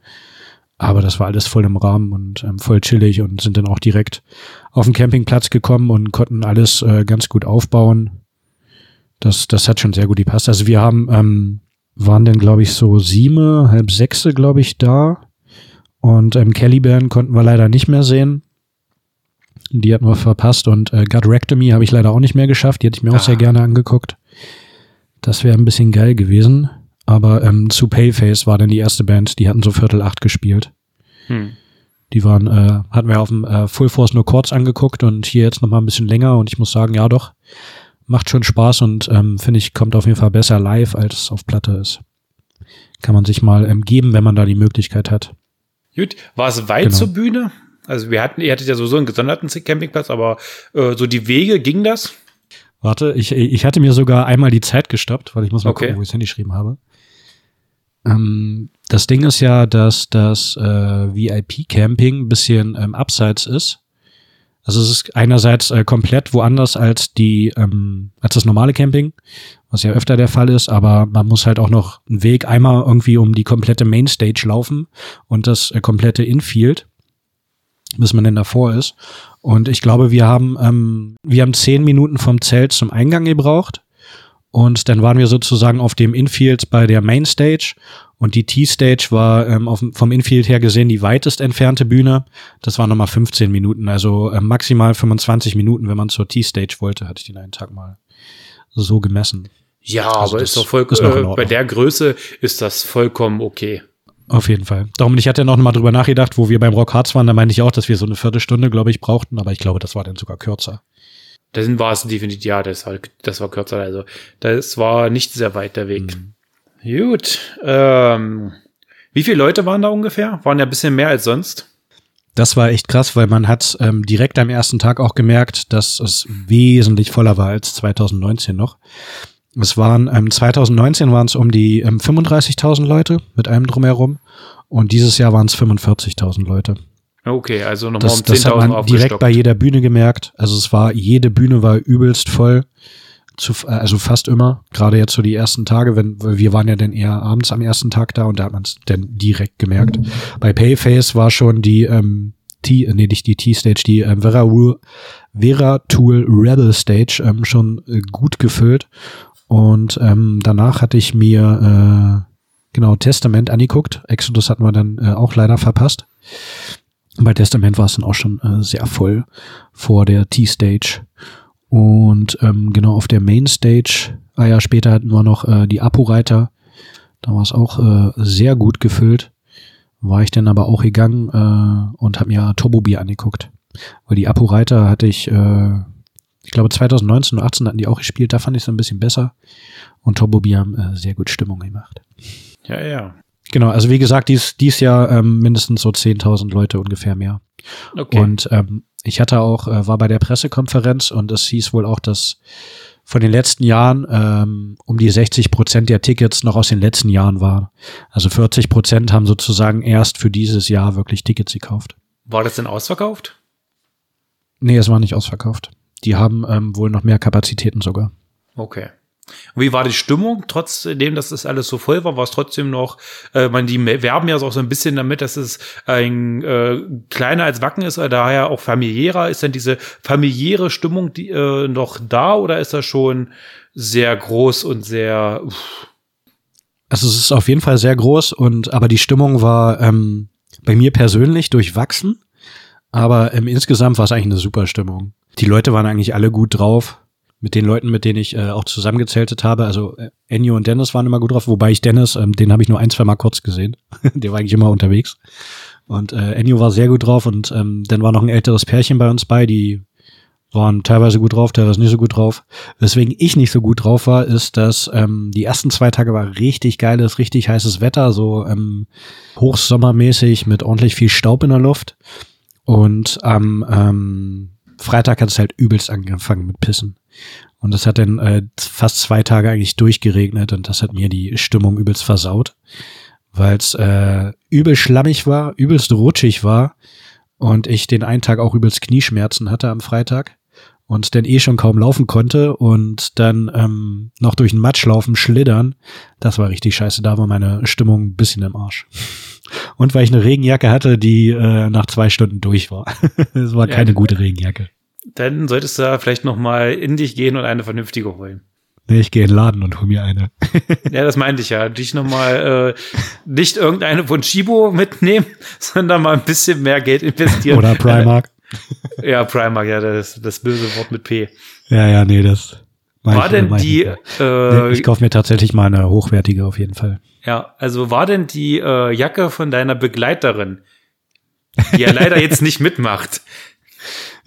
Aber das war alles voll im Rahmen und ähm, voll chillig und sind dann auch direkt auf den Campingplatz gekommen und konnten alles äh, ganz gut aufbauen. Das, das hat schon sehr gut gepasst. Also wir haben ähm, waren dann, glaube ich, so sieben, halb sechse, glaube ich, da. Und ähm, Caliban konnten wir leider nicht mehr sehen. Die hatten wir verpasst und äh, Gut Rectomy habe ich leider auch nicht mehr geschafft. Die hätte ich mir auch sehr Ah. gerne angeguckt. Das wäre ein bisschen geil gewesen. Aber ähm, zu Payface war dann die erste Band, die hatten so Viertel acht gespielt. Hm. Die waren, äh, hatten wir auf dem äh, Full Force nur kurz angeguckt und hier jetzt noch mal ein bisschen länger und ich muss sagen, ja doch, macht schon Spaß und ähm, finde ich, kommt auf jeden Fall besser live, als es auf Platte ist. Kann man sich mal ähm, geben, wenn man da die Möglichkeit hat. Gut, war es weit Genau. zur Bühne? Also wir hatten, ihr hattet ja sowieso einen gesonderten Campingplatz, aber äh, so die Wege, ging das? Warte, ich, ich hatte mir sogar einmal die Zeit gestoppt, weil ich muss mal Okay. gucken, wo ich das hingeschrieben habe. Ähm, das Ding ist ja, dass das äh, VIP-Camping ein bisschen ähm, abseits ist. Also es ist einerseits äh, komplett woanders als die ähm, als das normale Camping, was ja öfter der Fall ist, aber man muss halt auch noch einen Weg einmal irgendwie um die komplette Mainstage laufen und das äh, komplette Infield, bis man denn davor ist. Und ich glaube, wir haben ähm, wir haben zehn Minuten vom Zelt zum Eingang gebraucht und dann waren wir sozusagen auf dem Infield bei der Mainstage und die T-Stage war ähm, auf, vom Infield her gesehen die weitest entfernte Bühne. Das waren nochmal 15 Minuten, also äh, maximal 25 Minuten, wenn man zur T-Stage wollte, hatte ich den einen Tag mal so gemessen. Ja, Also aber ist doch voll, ist äh, bei der Größe ist das vollkommen okay. Auf jeden Fall. Darum, ich hatte ja noch mal drüber nachgedacht, wo wir beim Rock Harz waren, da meinte ich auch, dass wir so eine Viertelstunde, glaube ich, brauchten, aber ich glaube, das war dann sogar kürzer. Dann war es definitiv, ja, das war, das war kürzer. Also, das war nicht sehr weit der Weg. Mhm. Gut. Ähm, wie viele Leute waren da ungefähr? Waren ja ein bisschen mehr als sonst. Das war echt krass, weil man hat ähm, direkt am ersten Tag auch gemerkt, dass es wesentlich voller war als 2019 noch. Es waren, ähm, 2019 waren es um die ähm, 35.000 Leute mit allem drumherum und dieses Jahr waren es 45.000 Leute. Okay, also nochmal Das, um das hat 10.000 man direkt bei jeder Bühne gemerkt. Also es war, jede Bühne war übelst voll. Zu, äh, also fast immer. Gerade jetzt so die ersten Tage, wenn weil wir waren ja dann eher abends am ersten Tag da und da hat man es dann direkt gemerkt. Bei Payface war schon die ähm, T, äh, nee, nicht die T-Stage, die ähm, Vera, Vera Tool Rebel Stage ähm, schon äh, gut gefüllt. Und ähm, danach hatte ich mir äh, genau Testament angeguckt. Exodus hatten wir dann äh, auch leider verpasst. Bei Testament war es dann auch schon äh, sehr voll vor der T-Stage. Und ähm, genau auf der Main-Stage, ah ja, später hatten wir noch äh, die Apo-Reiter. Da war es auch äh, sehr gut gefüllt. War ich dann aber auch gegangen äh, und habe mir Turbo-Bier angeguckt. Weil die Apo-Reiter hatte ich, äh, ich glaube 2019 und 18 hatten die auch gespielt, da fand ich es ein bisschen besser. Und Turbo-Bier haben äh, sehr gut Stimmung gemacht. Ja, ja. Genau, also wie gesagt, dies, dies Jahr ähm, mindestens so 10.000 Leute ungefähr mehr. Okay. Und ähm, ich hatte auch, äh, war bei der Pressekonferenz und es hieß wohl auch, dass von den letzten Jahren ähm, um die 60 Prozent der Tickets noch aus den letzten Jahren waren. Also 40 Prozent haben sozusagen erst für dieses Jahr wirklich Tickets gekauft. war das denn ausverkauft? Nee, es war nicht ausverkauft. Die haben ähm, wohl noch mehr Kapazitäten sogar. Okay. Und wie war die Stimmung? Trotzdem, dass das alles so voll war, war es trotzdem noch, äh, man, die werben ja auch so ein bisschen damit, dass es ein äh, kleiner als Wacken ist, daher auch familiärer. Ist denn diese familiäre Stimmung die, äh, noch da oder ist das schon sehr groß und sehr uff, Also es ist auf jeden Fall sehr groß und aber die Stimmung war ähm, bei mir persönlich durchwachsen. Aber ähm, insgesamt war es eigentlich eine super Stimmung. Die Leute waren eigentlich alle gut drauf. Mit den Leuten, mit denen ich äh, auch zusammengezeltet habe, also äh, Ennio und Dennis waren immer gut drauf, wobei ich Dennis, ähm, den habe ich nur ein, zwei Mal kurz gesehen. <laughs> Der war eigentlich immer unterwegs. Und äh, Ennio war sehr gut drauf und ähm, dann war noch ein älteres Pärchen bei uns bei, die waren teilweise gut drauf, teilweise nicht so gut drauf. Weswegen ich nicht so gut drauf war, ist, dass ähm, die ersten zwei Tage war richtig geiles, richtig heißes Wetter, so ähm, hochsommermäßig mit ordentlich viel Staub in der Luft. Und am ähm, Freitag hat es halt übelst angefangen mit Pissen. Und das hat dann äh, fast zwei Tage eigentlich durchgeregnet und das hat mir die Stimmung übelst versaut, weil es äh, übel schlammig war, übelst rutschig war und ich den einen Tag auch übelst Knieschmerzen hatte am Freitag und dann eh schon kaum laufen konnte und dann ähm, noch durch den Matsch laufen, schlittern. Das war richtig scheiße. Da war meine Stimmung ein bisschen im Arsch. Und weil ich eine Regenjacke hatte, die äh, nach zwei Stunden durch war. <laughs> Es war keine gute Regenjacke. Dann solltest du da vielleicht noch mal in dich gehen und eine vernünftige holen. Nee, ich gehe in den Laden und hol mir eine. <laughs> Ja, das meinte ich ja. Dich noch mal äh, nicht irgendeine von Chibo mitnehmen, <laughs> sondern mal ein bisschen mehr Geld investieren. Oder Primark. ja, Primark, ja, das, das böse Wort mit P. Ja, ja, nee, das. War denn die, äh, ich kaufe mir tatsächlich mal eine hochwertige auf jeden Fall. Ja, also war denn die äh, Jacke von deiner Begleiterin, die ja leider jetzt nicht mitmacht,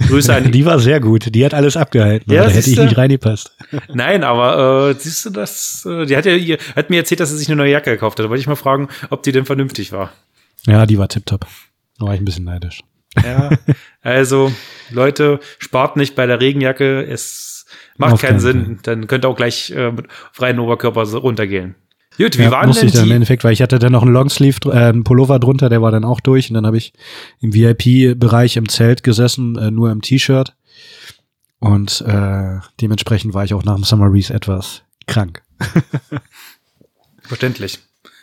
Grüße an die. <laughs> Die war sehr gut. Die hat alles abgehalten. Ja, da hätte ich nicht reingepasst. <laughs> Nein, aber äh, siehst du das? Äh, die hat ja ihr, hat mir erzählt, dass sie sich eine neue Jacke gekauft hat. Da wollte ich mal fragen, ob die denn vernünftig war. Ja, die war tipptopp. Da war ich ein bisschen neidisch. Ja, also Leute, spart nicht bei der Regenjacke. Es macht Auf keinen Sinn. Fall. Dann könnt ihr auch gleich äh, mit freien Oberkörper runtergehen. Gut, wie ja, waren denn ich dann die? Im Endeffekt, weil ich hatte dann noch einen Longsleeve, äh, einen Pullover drunter, der war dann auch durch und dann habe ich im VIP-Bereich im Zelt gesessen, äh, nur im T-Shirt und äh, dementsprechend war ich auch nach dem Summer Breeze etwas krank. Verständlich.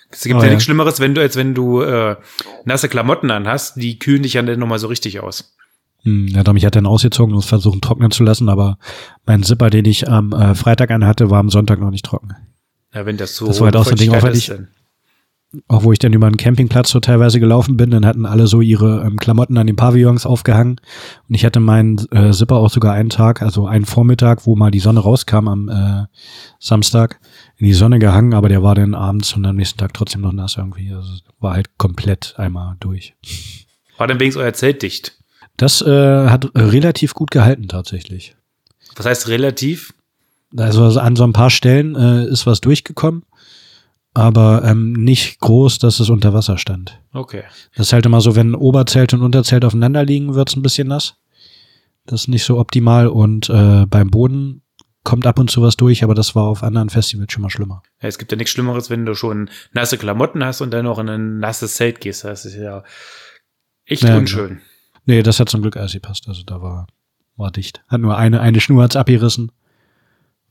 Es gibt oh, ja, ja nichts Schlimmeres, wenn du, als wenn du äh, nasse Klamotten anhast, die kühlen dich ja dann nochmal so richtig aus. Hm, ja, mich hat dann ausgezogen und versucht trocknen zu lassen, aber mein Zipper, den ich am äh, Freitag anhatte, war am Sonntag noch nicht trocken. Ja, wenn das so das war halt auch so ein Ding, auch, ich, auch wo ich dann über einen Campingplatz so teilweise gelaufen bin, dann hatten alle so ihre ähm, Klamotten an den Pavillons aufgehangen und ich hatte meinen äh, Zipper auch sogar einen Tag, also einen Vormittag, wo mal die Sonne rauskam am äh, Samstag, in die Sonne gehangen, aber der war dann abends und am nächsten Tag trotzdem noch nass irgendwie. Also war halt komplett einmal durch. War denn wenigstens euer Zelt dicht? Das äh, hat relativ gut gehalten tatsächlich. Was heißt relativ? Also an so ein paar Stellen äh, ist was durchgekommen, aber ähm, nicht groß, dass es unter Wasser stand. Okay. Das ist halt immer so, wenn Oberzelt und Unterzelt aufeinander liegen, wird's ein bisschen nass. Das ist nicht so optimal und äh, beim Boden kommt ab und zu was durch, aber das war auf anderen Festivals schon mal schlimmer. Ja, es gibt ja nichts Schlimmeres, wenn du schon nasse Klamotten hast und dann noch in ein nasses Zelt gehst. Das ist ja echt ja, unschön. Nee, das hat zum Glück alles gepasst. Also da war, war dicht. Hat nur eine, eine Schnur hat's abgerissen.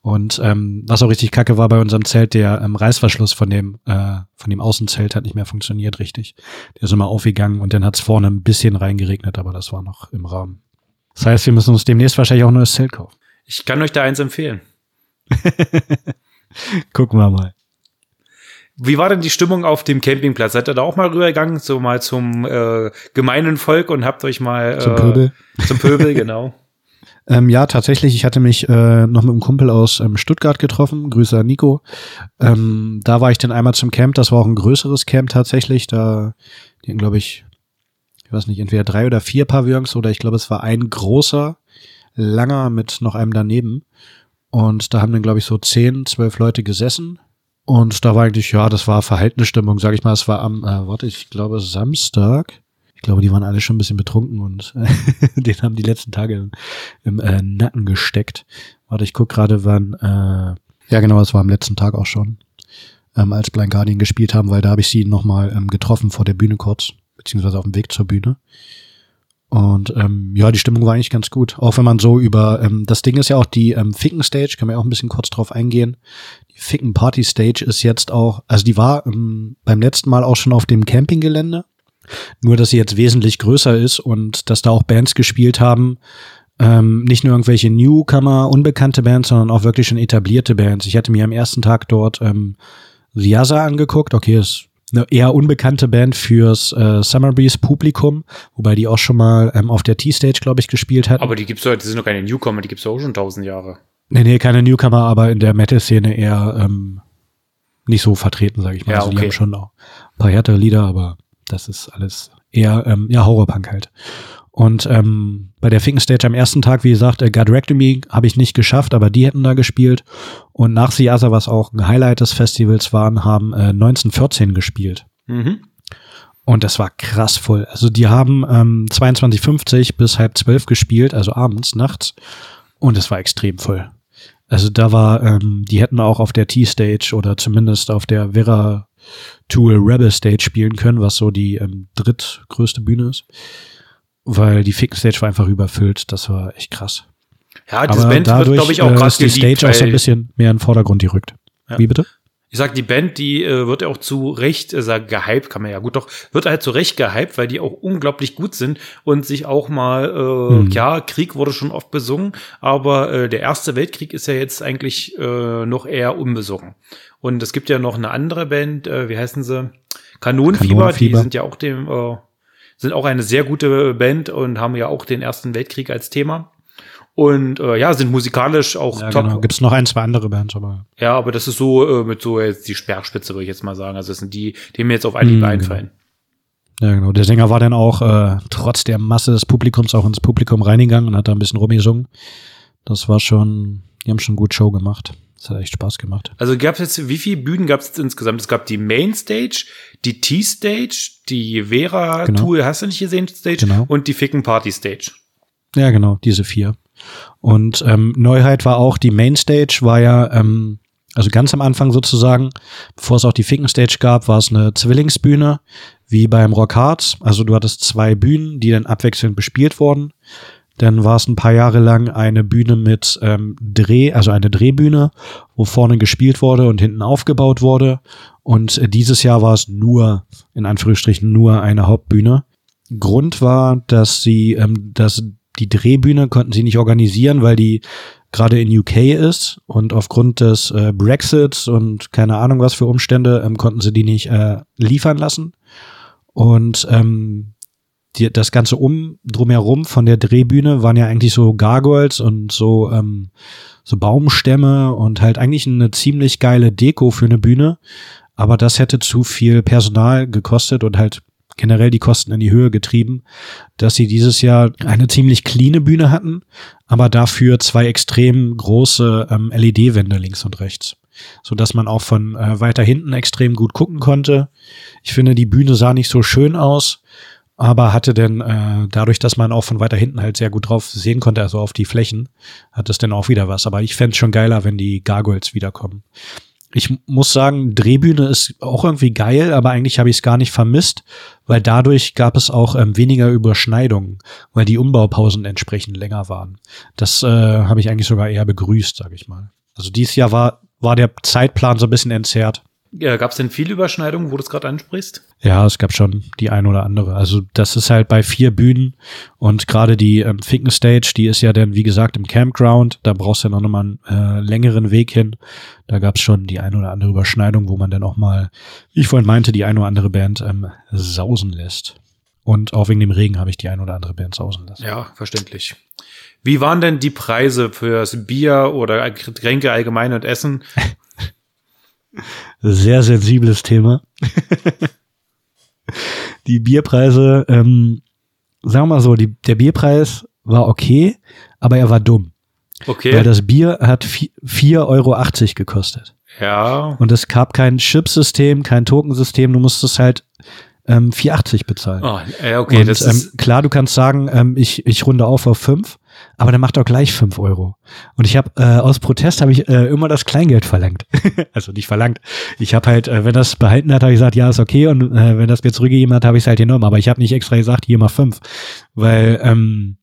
Und ähm, was auch richtig kacke war bei unserem Zelt, der ähm, Reißverschluss von dem, äh, von dem Außenzelt hat nicht mehr funktioniert richtig. Der ist immer aufgegangen und dann hat's vorne ein bisschen reingeregnet, aber das war noch im Rahmen. Das heißt, wir müssen uns demnächst wahrscheinlich auch ein neues Zelt kaufen. Ich kann euch da eins empfehlen. <laughs> Gucken wir mal. Wie war denn die Stimmung auf dem Campingplatz? Seid ihr da auch mal rübergegangen, so mal zum äh, gemeinen Volk und habt euch mal äh, zum Pöbel? Zum Pöbel, <laughs> genau. Ähm, ja, tatsächlich. Ich hatte mich äh, noch mit einem Kumpel aus ähm, Stuttgart getroffen. Grüße an Nico. Ähm, da war ich dann einmal zum Camp. Das war auch ein größeres Camp tatsächlich. Da, die glaube ich, ich weiß nicht, entweder drei oder vier Pavillons oder ich glaube, es war ein großer, langer mit noch einem daneben. Und da haben dann, glaube ich, so zehn, zwölf Leute gesessen. Und da war eigentlich, ja, das war Verhaltensstimmung, sag ich mal. Es war am, äh, warte, ich glaube, Samstag glaube, die waren alle schon ein bisschen betrunken und äh, <laughs> den haben die letzten Tage im, äh, Nacken gesteckt. Warte, ich guck gerade, wann, äh, ja genau, es war am letzten Tag auch schon, ähm, als Blind Guardian gespielt haben, weil da habe ich sie nochmal ähm, getroffen vor der Bühne kurz, beziehungsweise auf dem Weg zur Bühne. Und ähm, ja, die Stimmung war eigentlich ganz gut. Auch wenn man so über, ähm, das Ding ist ja auch die ähm, Ficken-Stage, können wir auch ein bisschen kurz drauf eingehen. Die Ficken-Party-Stage ist jetzt auch, also die war ähm, beim letzten Mal auch schon auf dem Campinggelände. Nur, dass sie jetzt wesentlich größer ist und dass da auch Bands gespielt haben. Ähm, nicht nur irgendwelche Newcomer, unbekannte Bands, sondern auch wirklich schon etablierte Bands. Ich hatte mir am ersten Tag dort ähm, Riasa angeguckt. Okay, ist eine eher unbekannte Band fürs äh, Summer Breeze Publikum, wobei die auch schon mal ähm, auf der T-Stage, glaube ich, gespielt hat. Aber die gibt's doch, die sind doch keine Newcomer, die gibt's doch auch schon tausend Jahre. Nee, nee, keine Newcomer, aber in der Metal-Szene eher ähm, nicht so vertreten, sage ich mal. Ja, okay. also die haben schon auch ein paar härtere Lieder, aber das ist alles eher ähm, ja Horrorpunk halt. Und ähm, bei der Ficken-Stage am ersten Tag, wie gesagt, äh, Godrectomy habe ich nicht geschafft, aber die hätten da gespielt. Und nach Siasa, was auch ein Highlight des Festivals waren, haben äh, 1914 gespielt. Mhm. Und das war krass voll. Also die haben ähm, 22.50 bis halb zwölf gespielt, also abends, nachts. Und es war extrem voll. Also da war, ähm, die hätten auch auf der T-Stage oder zumindest auf der Vera Tool Rebel Stage spielen können, was so die ähm, drittgrößte Bühne ist. Weil die Ficken Stage war einfach überfüllt. Das war echt krass. Ja, das Band dadurch, wird, glaube ich, auch äh, krass ist die Stage auch so ein bisschen mehr in den Vordergrund gerückt. Ja. Wie bitte? ich sag, die Band, die äh, wird ja auch zu Recht, äh, sag, gehypt, kann man ja gut doch, wird halt zu Recht gehypt, weil die auch unglaublich gut sind und sich auch mal, äh, mhm. ja, Krieg wurde schon oft besungen, aber äh, der Erste Weltkrieg ist ja jetzt eigentlich äh, noch eher unbesungen. Und es gibt ja noch eine andere Band, äh, wie heißen sie? Kanonenfieber, Kanonenfieber. die sind ja auch dem, äh, sind auch eine sehr gute Band und haben ja auch den Ersten Weltkrieg als Thema. Und äh, ja, sind musikalisch auch ja, top. Genau. Gibt es noch ein, zwei andere Bands, aber. Ja, aber das ist so äh, mit so jetzt die Sperrspitze, würde ich jetzt mal sagen. Also das sind die, die mir jetzt auf Anhieb mhm, einfallen. Genau. Ja, genau. Der Sänger war dann auch äh, trotz der Masse des Publikums auch ins Publikum reingegangen und hat da ein bisschen rumgesungen. Das war schon, die haben schon gut Show gemacht. Das hat echt Spaß gemacht. Also gab es jetzt, wie viele Bühnen gab es insgesamt? Es gab die Mainstage, die T-Stage, die Vera genau. Tour, hast du nicht gesehen, Stage genau. und die Ficken Party Stage. Ja, genau, diese vier. Und ähm, Neuheit war auch, die Mainstage war ja, ähm, also ganz am Anfang sozusagen, bevor es auch die Ficken Stage gab, war es eine Zwillingsbühne, wie beim Rock Hearts. Also du hattest zwei Bühnen, die dann abwechselnd bespielt wurden. Dann war es ein paar Jahre lang eine Bühne mit ähm, Dreh, also eine Drehbühne, wo vorne gespielt wurde und hinten aufgebaut wurde. Und äh, dieses Jahr war es nur, in Anführungsstrichen, nur eine Hauptbühne. Grund war, dass sie, ähm, dass die Drehbühne konnten sie nicht organisieren, weil die gerade in UK ist und aufgrund des äh, Brexits und keine Ahnung was für Umstände ähm, konnten sie die nicht äh, liefern lassen. Und ähm, die, das ganze um drumherum von der Drehbühne waren ja eigentlich so Gargoyles und so ähm, so Baumstämme und halt eigentlich eine ziemlich geile Deko für eine Bühne, aber das hätte zu viel Personal gekostet und halt generell die Kosten in die Höhe getrieben, dass sie dieses Jahr eine ziemlich cleane Bühne hatten, aber dafür zwei extrem große ähm, LED-Wände links und rechts, so dass man auch von äh, weiter hinten extrem gut gucken konnte. Ich finde, die Bühne sah nicht so schön aus aber hatte denn äh, dadurch, dass man auch von weiter hinten halt sehr gut drauf sehen konnte, also auf die Flächen, hat es denn auch wieder was. Aber ich fände schon geiler, wenn die Gargoyles wiederkommen. Ich muss sagen, Drehbühne ist auch irgendwie geil, aber eigentlich habe ich es gar nicht vermisst, weil dadurch gab es auch ähm, weniger Überschneidungen, weil die Umbaupausen entsprechend länger waren. Das äh, habe ich eigentlich sogar eher begrüßt, sage ich mal. Also dieses Jahr war, war der Zeitplan so ein bisschen entzerrt. Ja, Gab es denn viele Überschneidungen, wo du es gerade ansprichst? Ja, es gab schon die ein oder andere. Also das ist halt bei vier Bühnen und gerade die ähm, Ficken Stage, die ist ja dann, wie gesagt, im Campground. Da brauchst du ja noch mal einen äh, längeren Weg hin. Da gab es schon die ein oder andere Überschneidung, wo man dann auch mal, wie ich vorhin meinte, die ein oder andere Band ähm, sausen lässt. Und auch wegen dem Regen habe ich die ein oder andere Band sausen lassen. Ja, verständlich. Wie waren denn die Preise fürs Bier oder Getränke allgemein und Essen? <laughs> Sehr sensibles Thema. <laughs> die Bierpreise, ähm, sagen wir mal so, die, der Bierpreis war okay, aber er war dumm. Okay. Weil das Bier hat 4,80 Euro gekostet. Ja. Und es gab kein Chipsystem, kein Tokensystem, du musstest halt ähm, 4,80 bezahlen. Oh, okay, und, das ist ähm, klar, du kannst sagen, ähm, ich, ich runde auf auf 5, aber der macht auch gleich fünf Euro. Und ich habe äh, aus Protest habe ich äh, immer das Kleingeld verlangt. <laughs> also nicht verlangt. Ich habe halt, äh, wenn das behalten hat, habe ich gesagt, ja, ist okay. Und äh, wenn das mir zurückgegeben hat, habe ich es halt genommen. Aber ich habe nicht extra gesagt, hier mal fünf. Weil ähm,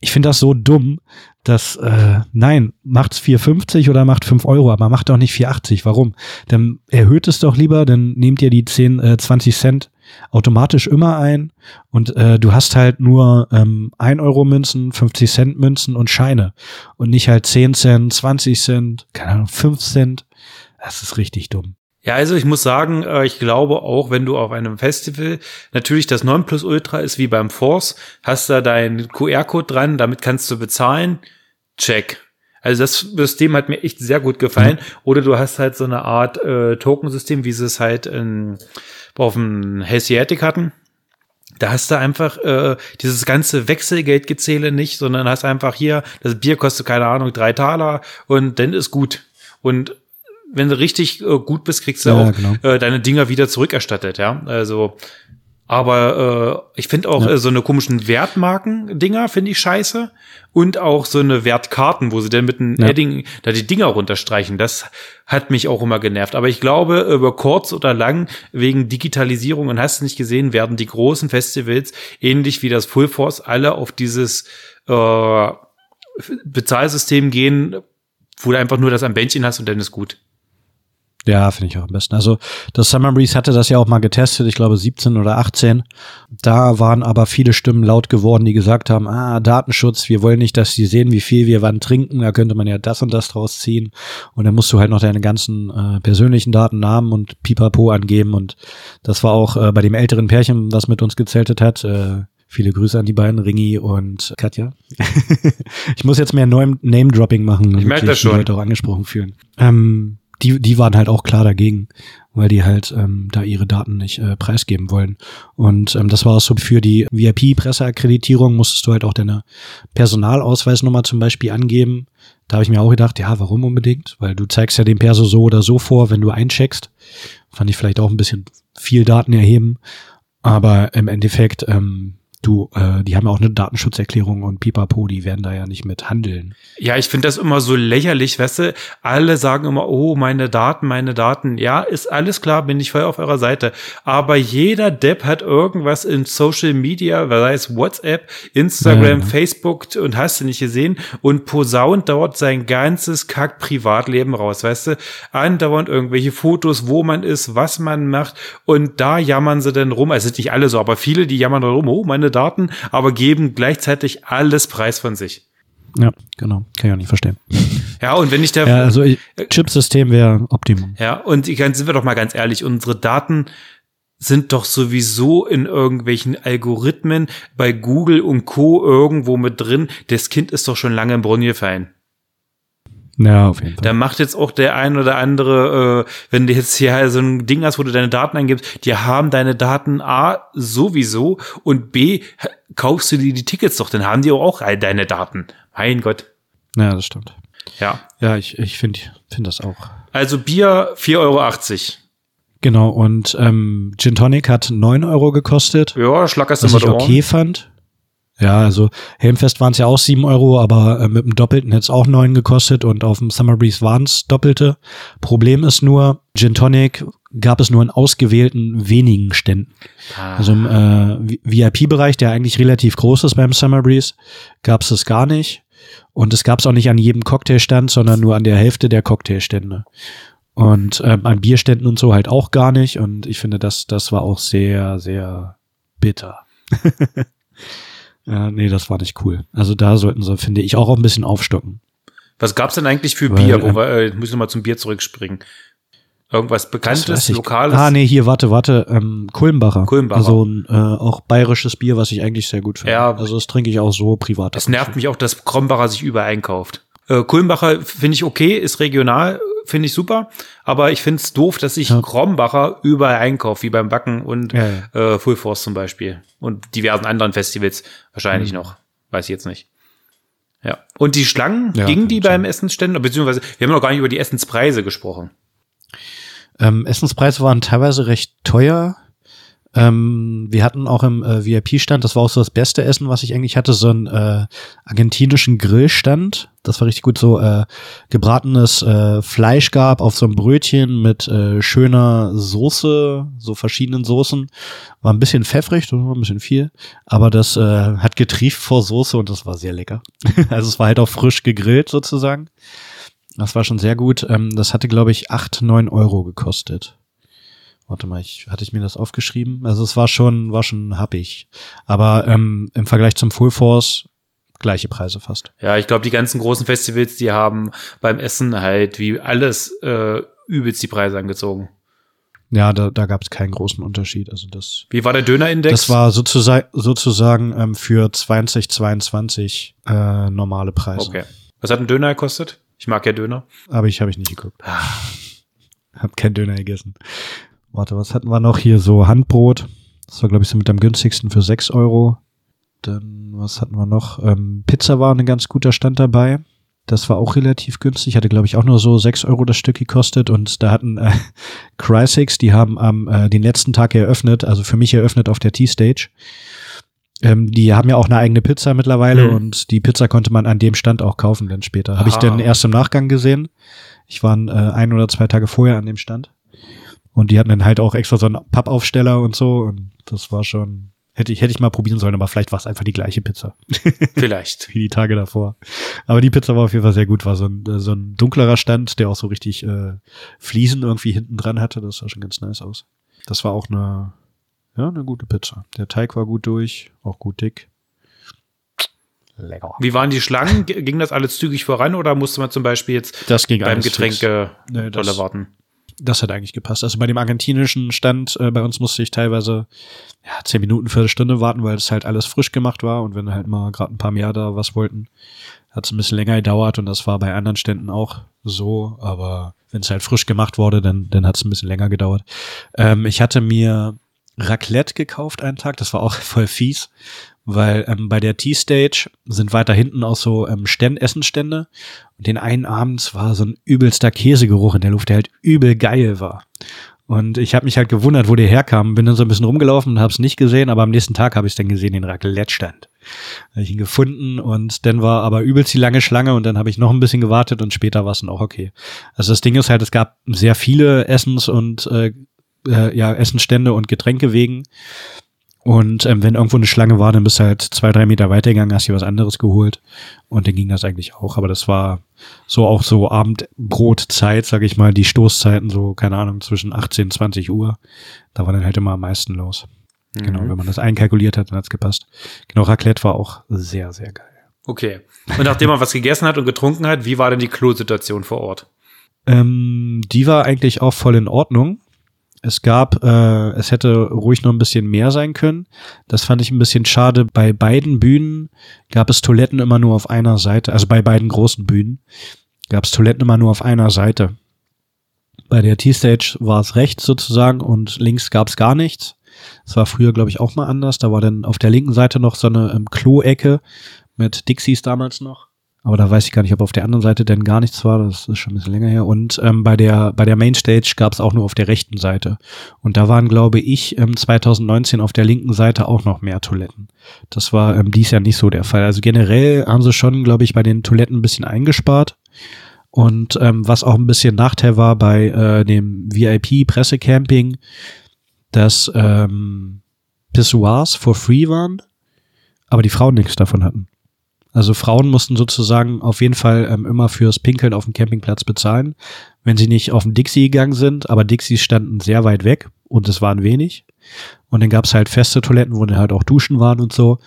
ich finde das so dumm, dass, äh, nein, macht's 4,50 oder macht 5 Euro, aber macht doch nicht 4,80. Warum? Dann erhöht es doch lieber, dann nehmt ihr die 10, äh, 20 Cent automatisch immer ein und äh, du hast halt nur ähm, 1 Euro Münzen, 50 Cent Münzen und Scheine und nicht halt 10 Cent, 20 Cent, keine Ahnung, 5 Cent. Das ist richtig dumm. Ja, also ich muss sagen, äh, ich glaube auch, wenn du auf einem Festival natürlich das 9 Plus Ultra ist wie beim Force, hast da deinen QR-Code dran, damit kannst du bezahlen. Check. Also das System hat mir echt sehr gut gefallen. Mhm. Oder du hast halt so eine Art äh, Tokensystem, wie sie es halt in, auf dem Hessiatic hatten. Da hast du einfach äh, dieses ganze Wechselgeldgezähle nicht, sondern hast einfach hier, das Bier kostet, keine Ahnung, drei Taler und dann ist gut. Und wenn du richtig äh, gut bist, kriegst du ja, auch genau. äh, deine Dinger wieder zurückerstattet, ja. Also, aber äh, ich finde auch ja. äh, so eine komischen Wertmarken-Dinger finde ich scheiße. Und auch so eine Wertkarten, wo sie dann mit einem ja. Edding da die Dinger runterstreichen. Das hat mich auch immer genervt. Aber ich glaube, über kurz oder lang, wegen Digitalisierung und hast du nicht gesehen, werden die großen Festivals, ähnlich wie das Full Force, alle auf dieses äh, Bezahlsystem gehen, wo du einfach nur das am Bändchen hast und dann ist gut. Ja, finde ich auch am besten. Also das Summer Breeze hatte das ja auch mal getestet, ich glaube 17 oder 18. Da waren aber viele Stimmen laut geworden, die gesagt haben, ah, Datenschutz, wir wollen nicht, dass sie sehen, wie viel wir wann trinken, da könnte man ja das und das draus ziehen. Und dann musst du halt noch deine ganzen äh, persönlichen Daten, Namen und Pipapo angeben. Und das war auch äh, bei dem älteren Pärchen, was mit uns gezeltet hat, äh, Viele Grüße an die beiden, Ringi und Katja. <laughs> ich muss jetzt mehr Name-Dropping machen, ich merke das schon. die Leute auch angesprochen fühlen. Ähm, die, die waren halt auch klar dagegen, weil die halt ähm, da ihre Daten nicht äh, preisgeben wollen. Und ähm, das war auch so für die VIP-Presseakkreditierung musstest du halt auch deine Personalausweisnummer zum Beispiel angeben. Da habe ich mir auch gedacht, ja, warum unbedingt? Weil du zeigst ja den Perso so oder so vor, wenn du eincheckst. Fand ich vielleicht auch ein bisschen viel Daten erheben. Aber im Endeffekt ähm, du, äh, die haben ja auch eine Datenschutzerklärung und pipapo, die werden da ja nicht mit handeln. Ja, ich finde das immer so lächerlich, weißt du, alle sagen immer, oh, meine Daten, meine Daten. Ja, ist alles klar, bin ich voll auf eurer Seite. Aber jeder Depp hat irgendwas in Social Media, sei es WhatsApp, Instagram, ja, Facebook und hast du nicht gesehen und posaunt dort sein ganzes Kack-Privatleben raus, weißt du, andauernd irgendwelche Fotos, wo man ist, was man macht und da jammern sie dann rum, also nicht alle so, aber viele, die jammern da rum, oh, meine meine Daten, aber geben gleichzeitig alles preis von sich. Ja, genau. Kann ich auch nicht verstehen. Ja, und wenn ich da. Ja, also Chipsystem wäre Optimum. Ja, und sind wir doch mal ganz ehrlich, unsere Daten sind doch sowieso in irgendwelchen Algorithmen bei Google und Co. irgendwo mit drin. Das Kind ist doch schon lange im Brunnen gefallen. Ja, auf jeden Fall. Da macht jetzt auch der ein oder andere, äh, wenn du jetzt hier so ein Ding hast, wo du deine Daten eingibst, die haben deine Daten A sowieso und B kaufst du dir die Tickets doch, dann haben die auch all deine Daten. Mein Gott. Ja, das stimmt. Ja. Ja, ich, ich finde find das auch. Also Bier 4,80 Euro. Genau, und ähm, Gin Tonic hat 9 Euro gekostet. Ja, schlackerst du mal ich okay fand. Ja, also Helmfest waren es ja auch sieben Euro, aber äh, mit dem Doppelten hätte es auch neun gekostet und auf dem Summer Breeze waren es Doppelte. Problem ist nur, Gin Tonic gab es nur in ausgewählten wenigen Ständen. Ah. Also im äh, VIP-Bereich, der eigentlich relativ groß ist beim Summer Breeze, gab es es gar nicht. Und es gab es auch nicht an jedem Cocktailstand, sondern nur an der Hälfte der Cocktailstände. Und ähm, an Bierständen und so halt auch gar nicht. Und ich finde, das, das war auch sehr, sehr bitter. <laughs> Ja, nee, das war nicht cool. Also da sollten sie, finde ich, auch ein bisschen aufstocken. Was gab's denn eigentlich für Weil, Bier? Wo ähm, wir, äh, muss ich nochmal zum Bier zurückspringen. Irgendwas Bekanntes, Lokales? Ah, nee, hier, warte, warte, ähm, Kulmbacher. Kulmbacher. Also ein äh, auch bayerisches Bier, was ich eigentlich sehr gut finde. Ja. Also das trinke ich auch so privat. Es nervt mich auch, dass Krombacher sich übereinkauft. Äh, Kulmbacher finde ich okay, ist regional, finde ich super, aber ich finde es doof, dass sich ja. Krombacher überall einkauft, wie beim Backen und ja, ja. Äh, Full Force zum Beispiel. Und diversen anderen Festivals wahrscheinlich mhm. noch. Weiß ich jetzt nicht. Ja. Und die Schlangen, ja, gingen die beim Essensständen? Beziehungsweise, wir haben noch gar nicht über die Essenspreise gesprochen. Ähm, Essenspreise waren teilweise recht teuer. Ähm, wir hatten auch im äh, VIP-Stand, das war auch so das beste Essen, was ich eigentlich hatte, so einen äh, argentinischen Grillstand. Das war richtig gut, so äh, gebratenes äh, Fleisch gab auf so einem Brötchen mit äh, schöner Soße, so verschiedenen Soßen. War ein bisschen pfeffrig, war ein bisschen viel, aber das äh, hat getrieft vor Soße und das war sehr lecker. <laughs> also es war halt auch frisch gegrillt sozusagen. Das war schon sehr gut. Ähm, das hatte, glaube ich, acht neun Euro gekostet. Warte mal, ich, hatte ich mir das aufgeschrieben? Also es war schon, war schon happig. Aber ähm, im Vergleich zum Full Force gleiche Preise fast. Ja, ich glaube, die ganzen großen Festivals, die haben beim Essen halt wie alles äh, übelst die Preise angezogen. Ja, da, da gab es keinen großen Unterschied. Also das. Wie war der Dönerindex? Das war sozusagen, sozusagen ähm, für 2022 äh, normale Preise. Okay. Was hat ein Döner gekostet? Ich mag ja Döner. Aber ich habe ich nicht geguckt. <laughs> hab kein Döner gegessen. Warte, was hatten wir noch hier? So Handbrot. Das war, glaube ich, so mit am günstigsten für sechs Euro. Dann, was hatten wir noch? Ähm, Pizza war ein ganz guter Stand dabei. Das war auch relativ günstig. Hatte, glaube ich, auch nur so sechs Euro das Stück gekostet. Und da hatten äh, <laughs> Crysix, die haben am äh, den letzten Tag eröffnet, also für mich eröffnet auf der T-Stage. Ähm, die haben ja auch eine eigene Pizza mittlerweile mhm. und die Pizza konnte man an dem Stand auch kaufen dann später. Habe ich dann erst im Nachgang gesehen. Ich war äh, ein oder zwei Tage vorher an dem Stand. Und die hatten dann halt auch extra so einen Pappaufsteller und so. Und das war schon Hätte ich, hätte ich mal probieren sollen, aber vielleicht war es einfach die gleiche Pizza. <laughs> Vielleicht. Wie die Tage davor. Aber die Pizza war auf jeden Fall sehr gut. War so ein, so ein dunklerer Stand, der auch so richtig äh, Fliesen irgendwie hinten dran hatte. Das sah schon ganz nice aus. Das war auch eine, ja, eine gute Pizza. Der Teig war gut durch, auch gut dick. Lecker. Wie waren die Schlangen? Ging das alles zügig voran oder musste man zum Beispiel jetzt das ging beim Getränke nee, das, warten? Das hat eigentlich gepasst. Also bei dem argentinischen Stand, äh, bei uns musste ich teilweise ja, zehn Minuten, Viertelstunde warten, weil es halt alles frisch gemacht war. Und wenn halt mal gerade ein paar mehr da was wollten, hat es ein bisschen länger gedauert. Und das war bei anderen Ständen auch so, aber wenn es halt frisch gemacht wurde, dann, dann hat es ein bisschen länger gedauert. Ähm, ich hatte mir Raclette gekauft einen Tag, das war auch <laughs> voll fies, weil ähm, bei der T-Stage sind weiter hinten auch so ähm, Ständ Essenstände und den einen abends war so ein übelster Käsegeruch in der Luft, der halt übel geil war. Und ich habe mich halt gewundert, wo der herkam. Bin dann so ein bisschen rumgelaufen und habe es nicht gesehen, aber am nächsten Tag habe ich es dann gesehen, den Raclette-Stand. Habe ich ihn gefunden und dann war aber übelst die lange Schlange und dann habe ich noch ein bisschen gewartet und später war es dann auch okay. Also das Ding ist halt, es gab sehr viele Essens- und äh, äh, ja, Essenstände und Getränke wegen. Und ähm, wenn irgendwo eine Schlange war, dann bist du halt zwei, drei Meter weitergegangen, hast dir was anderes geholt. Und dann ging das eigentlich auch. Aber das war so auch so Abendbrotzeit, sag ich mal, die Stoßzeiten, so, keine Ahnung, zwischen 18 und 20 Uhr. Da war dann halt immer am meisten los. Mhm. Genau, wenn man das einkalkuliert hat, dann hat's gepasst. Genau, Raclette war auch sehr, sehr geil. Okay. Und nachdem man was gegessen hat und getrunken hat, wie war denn die Klosituation vor Ort? Ähm, die war eigentlich auch voll in Ordnung. Es gab, äh, es hätte ruhig noch ein bisschen mehr sein können. Das fand ich ein bisschen schade. Bei beiden Bühnen gab es Toiletten immer nur auf einer Seite. Also bei beiden großen Bühnen gab es Toiletten immer nur auf einer Seite. Bei der T-Stage war es rechts sozusagen und links gab es gar nichts. Es war früher, glaube ich, auch mal anders. Da war dann auf der linken Seite noch so eine ähm, Klo-Ecke mit Dixies damals noch. Aber da weiß ich gar nicht, ob auf der anderen Seite denn gar nichts war. Das ist schon ein bisschen länger her. Und ähm, bei der bei der Mainstage gab es auch nur auf der rechten Seite. Und da waren, glaube ich, ähm, 2019 auf der linken Seite auch noch mehr Toiletten. Das war ähm, dies Jahr nicht so der Fall. Also generell haben sie schon, glaube ich, bei den Toiletten ein bisschen eingespart. Und ähm, was auch ein bisschen Nachteil war bei äh, dem VIP-Pressecamping, dass ähm, Pissoirs for free waren, aber die Frauen nichts davon hatten. Also Frauen mussten sozusagen auf jeden Fall ähm, immer fürs Pinkeln auf dem Campingplatz bezahlen, wenn sie nicht auf den Dixie gegangen sind. Aber Dixies standen sehr weit weg und es waren wenig. Und dann gab es halt feste Toiletten, wo dann halt auch Duschen waren und so.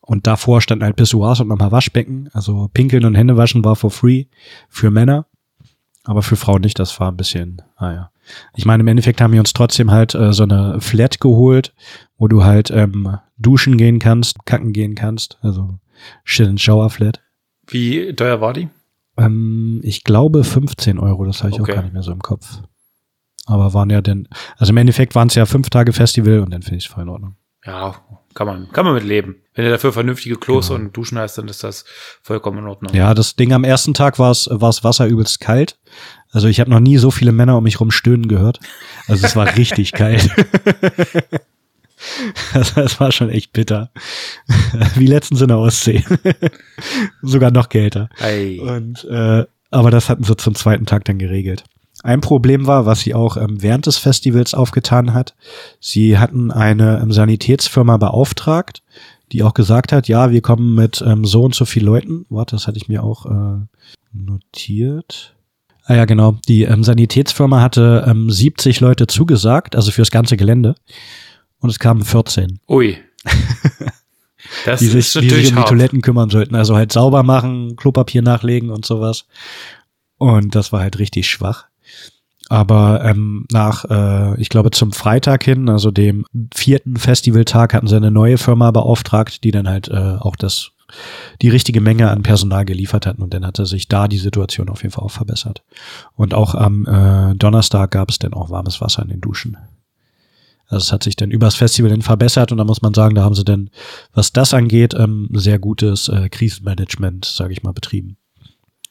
Und davor standen halt Pissoirs und nochmal Waschbecken. Also Pinkeln und Händewaschen war for free für Männer. Aber für Frauen nicht, das war ein bisschen, naja. Ich meine, im Endeffekt haben wir uns trotzdem halt äh, so eine Flat geholt, wo du halt ähm, duschen gehen kannst, kacken gehen kannst. Also Shit and Shower Flat. Wie teuer war die? Ähm, ich glaube 15 Euro, das habe ich okay. auch gar nicht mehr so im Kopf. Aber waren ja denn, also im Endeffekt waren es ja fünf Tage Festival und dann finde ich es voll in Ordnung. Ja, kann man, kann man mit leben. Wenn du dafür vernünftige Klos genau. und Duschen hast, dann ist das vollkommen in Ordnung. Ja, das Ding am ersten Tag war es Wasser übelst kalt. Also ich habe noch nie so viele Männer um mich rum stöhnen gehört. Also es war richtig <laughs> kalt. <laughs> Das, <laughs> das, war schon echt bitter. <laughs> Wie letztens in der Ostsee. <laughs> Sogar noch kälter. Ei. Und, äh, aber das hatten sie zum zweiten Tag dann geregelt. Ein Problem war, was sie auch ähm, während des Festivals aufgetan hat. Sie hatten eine ähm, Sanitätsfirma beauftragt, die auch gesagt hat, ja, wir kommen mit ähm, so und so viel Leuten. Warte, das hatte ich mir auch äh, notiert. Ah ja, genau. Die ähm, Sanitätsfirma hatte ähm, 70 Leute zugesagt, also fürs ganze Gelände und es kamen 14. Ui. <laughs> Das die sich, ist die sich um die Toiletten kümmern sollten. Also halt sauber machen, Klopapier nachlegen und sowas. Und das war halt richtig schwach. Aber ähm, nach, äh, ich glaube, zum Freitag hin, also dem vierten Festivaltag, hatten sie eine neue Firma beauftragt, die dann halt äh, auch das die richtige Menge an Personal geliefert hatten und dann hatte sich da die Situation auf jeden Fall auch verbessert. Und auch am äh, Donnerstag gab es dann auch warmes Wasser in den Duschen. Also es hat sich dann übers Festival hin verbessert und da muss man sagen, da haben sie dann, was das angeht, ähm, sehr gutes äh, Krisenmanagement, sage ich mal, betrieben.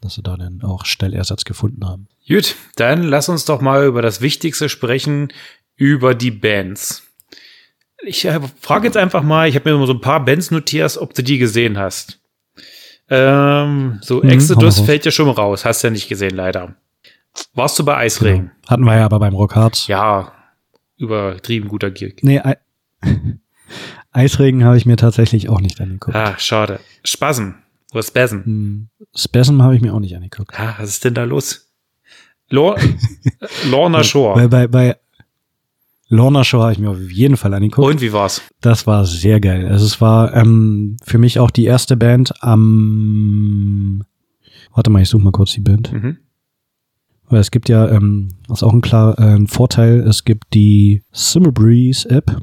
Dass sie da dann auch Stellersatz gefunden haben. Gut, dann lass uns doch mal über das Wichtigste sprechen, über die Bands. Ich äh, frage jetzt einfach mal, ich habe mir so ein paar Bands notiert, ob du die gesehen hast. Ähm, so, mhm, Exodus fällt ja schon raus, hast ja nicht gesehen, leider. Warst du bei Eisregen? Genau. Hatten wir ja aber beim Rockharz. Ja, übertrieben guter Gig. Nee, <laughs> Eisregen habe ich mir tatsächlich auch nicht angeguckt. Ah, schade. Spasm. Oder Spasm. Hm. Spasm habe ich mir auch nicht angeguckt. Ah, was ist denn da los? Lor <laughs> Lorna Shore. Bei, bei, bei Lorna Shore habe ich mir auf jeden Fall angeguckt. Und wie war's? Das war sehr geil. Also es war ähm, für mich auch die erste Band am Warte mal, ich suche mal kurz die Band. Mhm. Weil es gibt ja, ähm, das ist auch ein klar äh, Vorteil, es gibt die Summer Breeze App,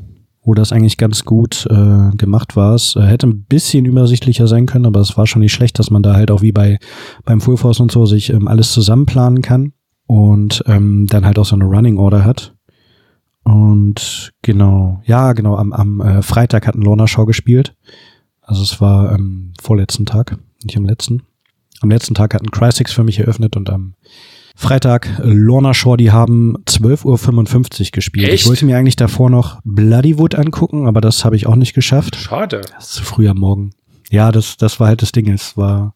wo das eigentlich ganz gut äh, gemacht war. Es äh, hätte ein bisschen übersichtlicher sein können, aber es war schon nicht schlecht, dass man da halt auch wie bei beim Full Force und so sich ähm, alles zusammenplanen kann und ähm, dann halt auch so eine Running Order hat. Und genau, ja, genau, am, am äh, Freitag hat ein Lorna Show gespielt. Also es war am vorletzten Tag, nicht am letzten. Am letzten Tag hat ein Crysex für mich eröffnet und am Freitag Lorna Shore, die haben 12.55 Uhr gespielt. Echt? Ich wollte mir eigentlich davor noch Bloodywood angucken, aber das habe ich auch nicht geschafft. Schade. Das ist zu früh am Morgen. Ja, das, das war halt das Ding. Es war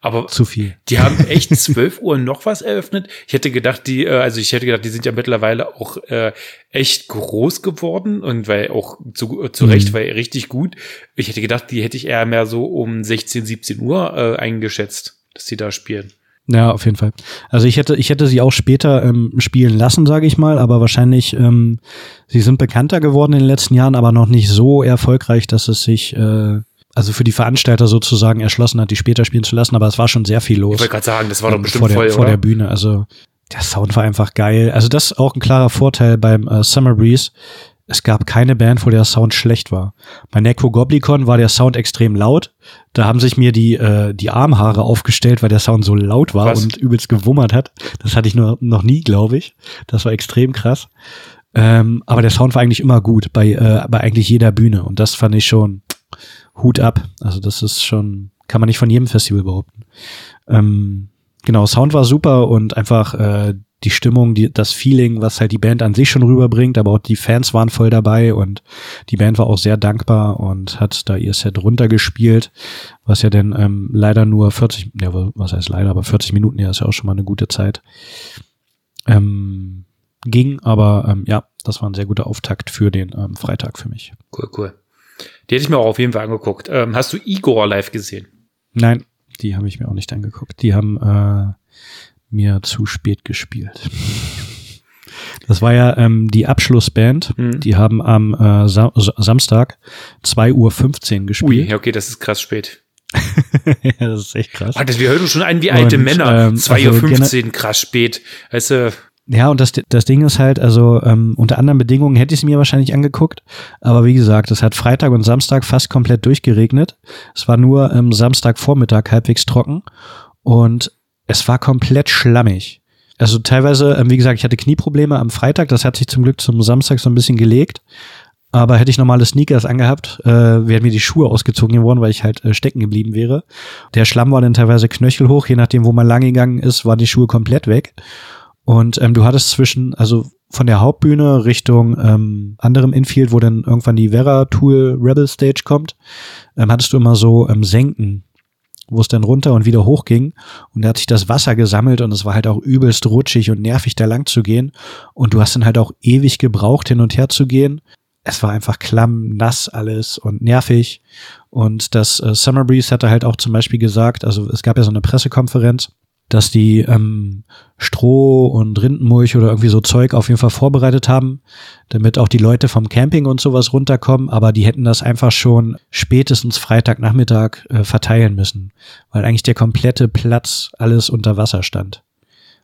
Aber zu viel. die haben echt 12 Uhr noch was eröffnet. Ich hätte gedacht, die, äh, also ich hätte gedacht, die sind ja mittlerweile auch äh, echt groß geworden und weil auch zu, zu Mhm. Recht, weil richtig gut. Ich hätte gedacht, die hätte ich eher mehr so um 16, 17 Uhr äh, eingeschätzt, dass die da spielen. Ja, auf jeden Fall. Also ich hätte, ich hätte sie auch später ähm, spielen lassen, sage ich mal, aber wahrscheinlich, ähm, sie sind bekannter geworden in den letzten Jahren, aber noch nicht so erfolgreich, dass es sich äh, also für die Veranstalter sozusagen erschlossen hat, die später spielen zu lassen, aber es war schon sehr viel los. Ich wollte gerade sagen, das war doch ähm, bestimmt vor der, voll, vor der Bühne. Also der Sound war einfach geil. Also das ist auch ein klarer Vorteil beim äh, Summer Breeze. Es gab keine Band, wo der Sound schlecht war. Bei Necro Goblicon war der Sound extrem laut. Da haben sich mir die, äh, die Armhaare aufgestellt, weil der Sound so laut war Was? und übelst gewummert hat. Das hatte ich nur, noch nie, glaube ich. Das war extrem krass. Ähm, aber der Sound war eigentlich immer gut bei, äh, bei eigentlich jeder Bühne. Und das fand ich schon Hut ab. Also das ist schon, kann man nicht von jedem Festival behaupten. Ähm, genau, Sound war super und einfach äh, die Stimmung, die, das Feeling, was halt die Band an sich schon rüberbringt, aber auch die Fans waren voll dabei und die Band war auch sehr dankbar und hat da ihr Set runtergespielt, was ja dann ähm, leider nur 40, ja, was heißt leider, aber 40 Minuten, ja, ist ja auch schon mal eine gute Zeit. Ähm, ging, aber ähm, ja, das war ein sehr guter Auftakt für den ähm, Freitag für mich. Cool, cool. Die hätte ich mir auch auf jeden Fall angeguckt. Ähm, hast du Igor live gesehen? Nein, die habe ich mir auch nicht angeguckt. Die haben äh, mir zu spät gespielt. Das war ja ähm, die Abschlussband. Mhm. Die haben am äh, Sa Samstag 2.15 Uhr gespielt. ja, okay, das ist krass spät. <laughs> ja, das ist echt krass. Das, wir hören uns schon ein wie alte Und, Männer. ähm, 2.15 Uhr, krass spät. Weißt du, Ja, und das, das Ding ist halt, also ähm, unter anderen Bedingungen hätte ich es mir wahrscheinlich angeguckt, aber wie gesagt, es hat Freitag und Samstag fast komplett durchgeregnet. Es war nur ähm, Samstagvormittag halbwegs trocken und es war komplett schlammig. Also teilweise, ähm, wie gesagt, ich hatte Knieprobleme am Freitag, das hat sich zum Glück zum Samstag so ein bisschen gelegt. Aber hätte ich normale Sneakers angehabt, äh, wären mir die Schuhe ausgezogen geworden, weil ich halt äh, stecken geblieben wäre. Der Schlamm war dann teilweise knöchelhoch, je nachdem, wo man lang gegangen ist, waren die Schuhe komplett weg. Und ähm, du hattest zwischen, also von der Hauptbühne Richtung ähm, anderem Infield, wo dann irgendwann die Vera Tool Rebel Stage kommt, ähm, hattest du immer so ähm, Senken, wo es dann runter und wieder hoch ging. Und da hat sich das Wasser gesammelt und es war halt auch übelst rutschig und nervig, da lang zu gehen. Und du hast dann halt auch ewig gebraucht, hin und her zu gehen. Es war einfach klamm, nass alles und nervig. Und das äh, Summer Breeze hatte halt auch zum Beispiel gesagt, also es gab ja so eine Pressekonferenz, dass die ähm, Stroh und Rindenmulch oder irgendwie so Zeug auf jeden Fall vorbereitet haben, damit auch die Leute vom Camping und sowas runterkommen, aber die hätten das einfach schon spätestens Freitagnachmittag äh, verteilen müssen, weil eigentlich der komplette Platz alles unter Wasser stand.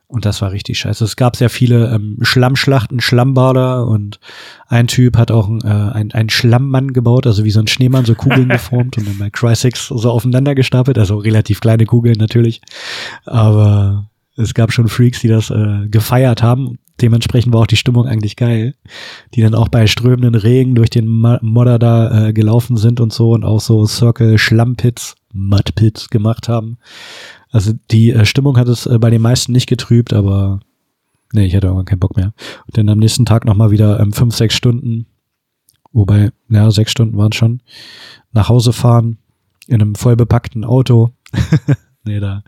Und das war richtig scheiße. Es gab sehr viele ähm, Schlammschlachten, Schlammbader und ein Typ hat auch ein, äh, ein, ein Schlammmann gebaut, also wie so ein Schneemann, so Kugeln <laughs> geformt und dann bei Crysex so aufeinander gestapelt, also relativ kleine Kugeln natürlich. Aber es gab schon Freaks, die das äh, gefeiert haben. Dementsprechend war auch die Stimmung eigentlich geil, die dann auch bei strömenden Regen durch den Modder da äh, gelaufen sind und so und auch so Circle Schlammpits, Mudpits gemacht haben. Also die äh, Stimmung hat es äh, bei den meisten nicht getrübt, aber nee, ich hatte irgendwann keinen Bock mehr. Und dann am nächsten Tag nochmal wieder ähm, fünf, sechs Stunden, wobei, ja, sechs Stunden waren schon, nach Hause fahren in einem voll bepackten Auto. <laughs> nee, da,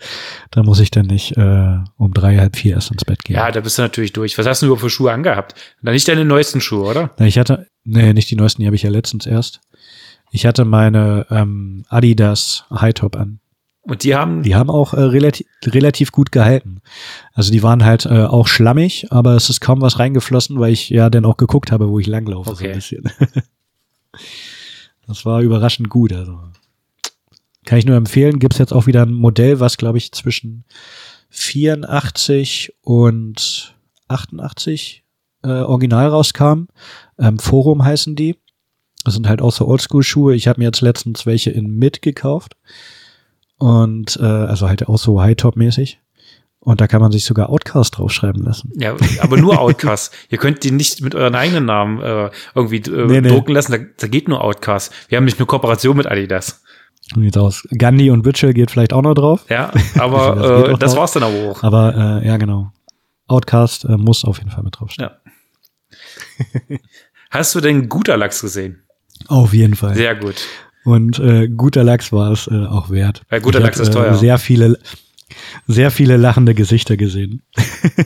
da muss ich dann nicht äh, um drei, halb vier erst ins Bett gehen. ja, da bist du natürlich durch. Was hast du überhaupt für Schuhe angehabt? Na, nicht deine neuesten Schuhe, oder? Na, Ich hatte, nee, nicht die neuesten, die habe ich ja letztens erst. Ich hatte meine ähm, Adidas High Top an. Und die haben. Die haben auch äh, relativ, relativ gut gehalten. Also die waren halt äh, auch schlammig, aber es ist kaum was reingeflossen, weil ich ja dann auch geguckt habe, wo ich langlaufe. Okay. So ein bisschen. <laughs> das war überraschend gut. Also kann ich nur empfehlen. Gibt's jetzt auch wieder ein Modell, was glaube ich zwischen 84 und 88 äh, original rauskam. Ähm, Forum heißen die. Das sind halt auch so Oldschool-Schuhe. Ich habe mir jetzt letztens welche in Mid gekauft. Und äh, also halt auch so High-Top-mäßig. Und da kann man sich sogar Outcast draufschreiben lassen. Ja, aber nur Outcast. <laughs> Ihr könnt die nicht mit euren eigenen Namen äh, irgendwie äh, Nee, nee. drucken lassen. Da, da geht nur Outcast. Wir haben nicht nur Kooperation mit Adidas. So sieht's aus. Gandhi und Witchell geht vielleicht auch noch drauf. Ja, <laughs> Das aber äh, auch das war's dann aber auch. Aber äh, ja, genau. Outcast äh, muss auf jeden Fall mit draufstehen. Ja. <laughs> Hast du denn guter Lachs gesehen? Auf jeden Fall. Sehr gut. Und äh, guter Lachs war es äh, auch wert. Weil guter Ich Lachs hab, ist teuer. Äh, sehr viele, sehr viele lachende Gesichter gesehen.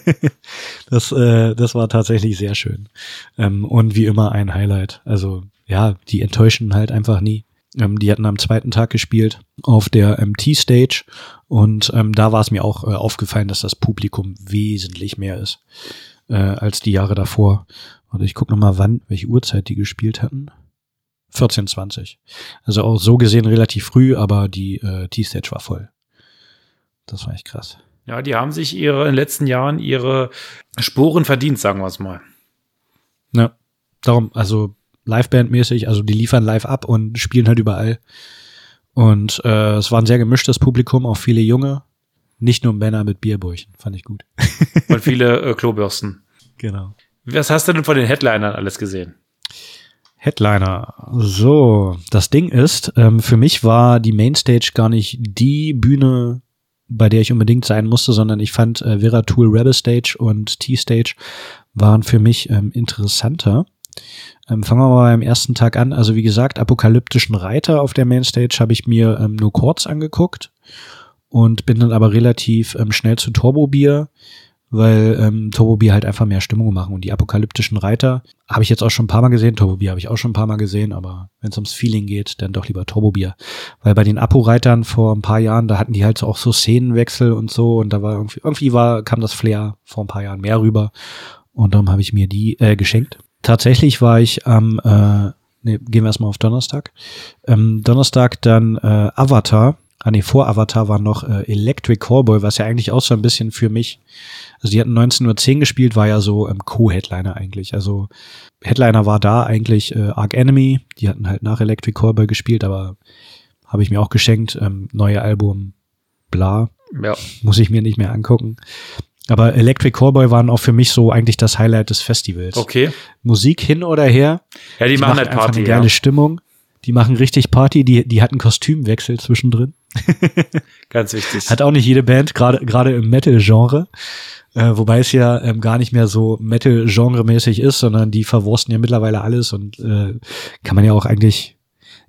<laughs> das, äh, das war tatsächlich sehr schön. Ähm, und wie immer ein Highlight. Also ja, die enttäuschen halt einfach nie. Ähm, die hatten am zweiten Tag gespielt auf der ähm, T-Stage und ähm, da war es mir auch äh, aufgefallen, dass das Publikum wesentlich mehr ist äh, als die Jahre davor. Und ich gucke nochmal, wann, welche Uhrzeit die gespielt hatten. 14.20. Also auch so gesehen relativ früh, aber die äh, T-Stage war voll. Das war echt krass. Ja, die haben sich ihre in den letzten Jahren ihre Sporen verdient, sagen wir es mal. Ja, darum, also Liveband-mäßig, also die liefern live ab und spielen halt überall. Und äh, es war ein sehr gemischtes Publikum, auch viele Junge. Nicht nur Männer mit Bierbäuchen, fand ich gut. Und viele äh, Klobürsten. <laughs> Genau. Was hast du denn von den Headlinern alles gesehen? Headliner. So, das Ding ist, ähm, für mich war die Mainstage gar nicht die Bühne, bei der ich unbedingt sein musste, sondern ich fand äh, Vera Tool Rebel Stage und T-Stage waren für mich ähm, interessanter. Ähm, fangen wir mal beim ersten Tag an. Also wie gesagt, apokalyptischen Reiter auf der Mainstage habe ich mir ähm, nur kurz angeguckt und bin dann aber relativ ähm, schnell zu Turbo Bier, weil ähm, Turbo Bier halt einfach mehr Stimmung machen. Und die apokalyptischen Reiter habe ich jetzt auch schon ein paar Mal gesehen. Turbo Bier habe ich auch schon ein paar Mal gesehen, aber wenn es ums Feeling geht, dann doch lieber Turbo Bier. Weil bei den Apo-Reitern vor ein paar Jahren, da hatten die halt so auch so Szenenwechsel und so und da war irgendwie, irgendwie war, kam das Flair vor ein paar Jahren mehr rüber und darum habe ich mir die äh, geschenkt. Tatsächlich war ich am, äh, nee, gehen wir erstmal auf Donnerstag. Ähm, Donnerstag dann äh, Avatar. Ah nee, vor Avatar war noch äh, Electric Callboy, was ja eigentlich auch so ein bisschen für mich, also die hatten 19.10 Uhr gespielt, war ja so ähm, Co-Headliner eigentlich. Also Headliner war da eigentlich äh, Arc Enemy, die hatten halt nach Electric Callboy gespielt, aber habe ich mir auch geschenkt. Ähm, neue Album, bla, Ja. muss ich mir nicht mehr angucken. Aber Electric Callboy waren auch für mich so eigentlich das Highlight des Festivals. Okay. Musik hin oder her. Ja, die, machen halt Party. eine geile Ja. Stimmung. Die machen richtig Party. Die, die hatten Kostümwechsel zwischendrin. <laughs> Ganz wichtig. Hat auch nicht jede Band, gerade gerade im Metal-Genre. Äh, wobei es ja ähm, gar nicht mehr so Metal-Genre-mäßig ist, sondern die verwursten ja mittlerweile alles und äh, kann man ja auch eigentlich,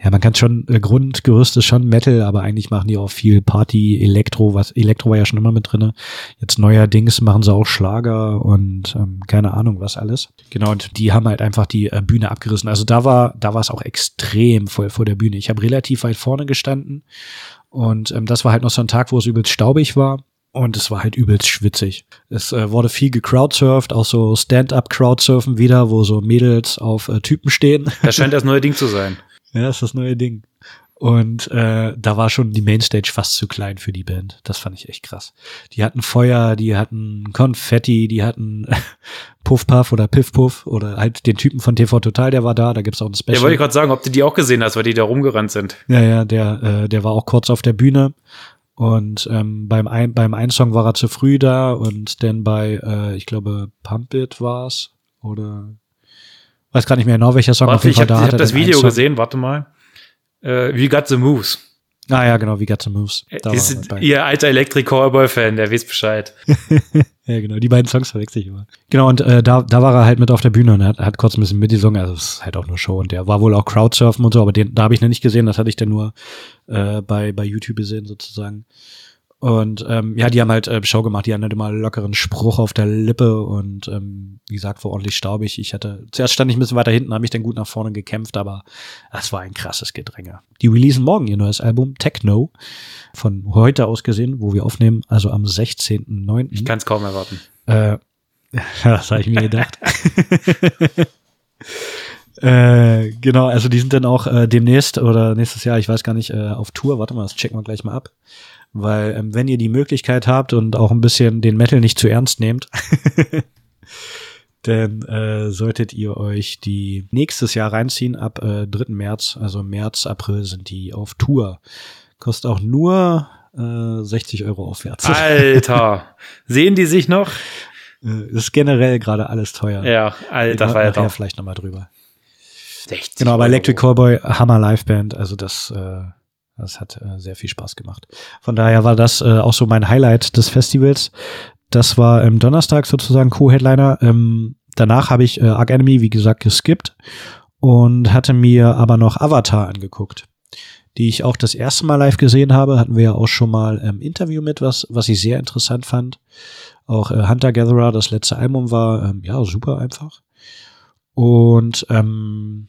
ja, man kann schon, äh, Grundgerüst ist schon Metal, aber eigentlich machen die auch viel Party, Elektro, was Elektro war ja schon immer mit drinne. Jetzt neuerdings machen sie auch Schlager und ähm, keine Ahnung was alles. Genau, und die haben halt einfach die äh, Bühne abgerissen. Also da war, da war es auch extrem voll vor der Bühne. Ich habe relativ weit vorne gestanden und ähm, das war halt noch so ein Tag, wo es übelst staubig war. Und es war halt übelst schwitzig. Es äh, wurde viel gecrowdsurft, auch so Stand-up-Crowdsurfen wieder, wo so Mädels auf äh, Typen stehen. Das scheint das neue Ding zu sein. <laughs> ja, das ist das neue Ding. Und äh, da war schon die Mainstage fast zu klein für die Band. Das fand ich echt krass. Die hatten Feuer, die hatten Konfetti, die hatten <laughs> Puff Puff oder Piff Puff oder halt den Typen von TV Total, der war da. Da gibt's auch ein Special. Ja, wollte ich gerade sagen, ob du die auch gesehen hast, weil die da rumgerannt sind. Ja, ja, der, äh, der war auch kurz auf der Bühne. Und ähm, beim, ein, beim einen Song war er zu früh da und dann bei, äh, ich glaube, Pump It war's oder weiß gar nicht mehr genau, welcher Song Warte, ich habe da hab hat er das dann einen Video gesehen, warte mal. Äh, We Got the Moves. Ah ja, genau, wie Got the Moves. Da war er Ist ihr alter Electric Callboy-Fan, der weiß Bescheid. <laughs> Ja, genau, die beiden Songs verwechsel ich immer. Genau, und äh, da, da war er halt mit auf der Bühne und hat, hat kurz ein bisschen mitgesungen, also es ist halt auch nur Show und der war wohl auch Crowdsurfen und so, aber den, da habe ich noch nicht gesehen, das hatte ich dann nur äh, bei, bei YouTube gesehen sozusagen. Und ähm, ja, die haben halt äh, Show gemacht, die hatten halt immer einen lockeren Spruch auf der Lippe und ähm, wie gesagt, war ordentlich staubig. Ich hatte, zuerst stand ich ein bisschen weiter hinten, habe mich dann gut nach vorne gekämpft, aber das war ein krasses Gedränge. Die releasen morgen ihr neues Album, Techno, von heute aus gesehen, wo wir aufnehmen, also am 16.09. Ich kann es kaum erwarten. Äh, <laughs> das habe ich mir gedacht. <laughs> äh, genau, also die sind dann auch äh, demnächst oder nächstes Jahr, ich weiß gar nicht, äh, auf Tour. Warte mal, das checken wir gleich mal ab. Weil ähm, wenn ihr die Möglichkeit habt und auch ein bisschen den Metal nicht zu ernst nehmt, <laughs> dann äh, solltet ihr euch die nächstes Jahr reinziehen ab äh, 3. März. Also März, April sind die auf Tour. Kostet auch nur äh, 60 Euro aufwärts. Alter, <laughs> sehen die sich noch? Äh, ist generell gerade alles teuer. Ja, alter Falter. Nachher vielleicht nochmal drüber. 60 Genau, aber. Electric Callboy, Hammer Liveband, also das, äh, das hat äh, sehr viel Spaß gemacht. Von daher war das äh, auch so mein Highlight des Festivals. Das war ähm, Donnerstag sozusagen Co-Headliner. Ähm, danach habe ich äh, Arc Enemy, wie gesagt, geskippt und hatte mir aber noch Avatar angeguckt, die ich auch das erste Mal live gesehen habe. Hatten wir ja auch schon mal im ähm, Interview mit, was, was ich sehr interessant fand. Auch äh, Hunter Gatherer, das letzte Album war ähm, ja super einfach. Und ähm,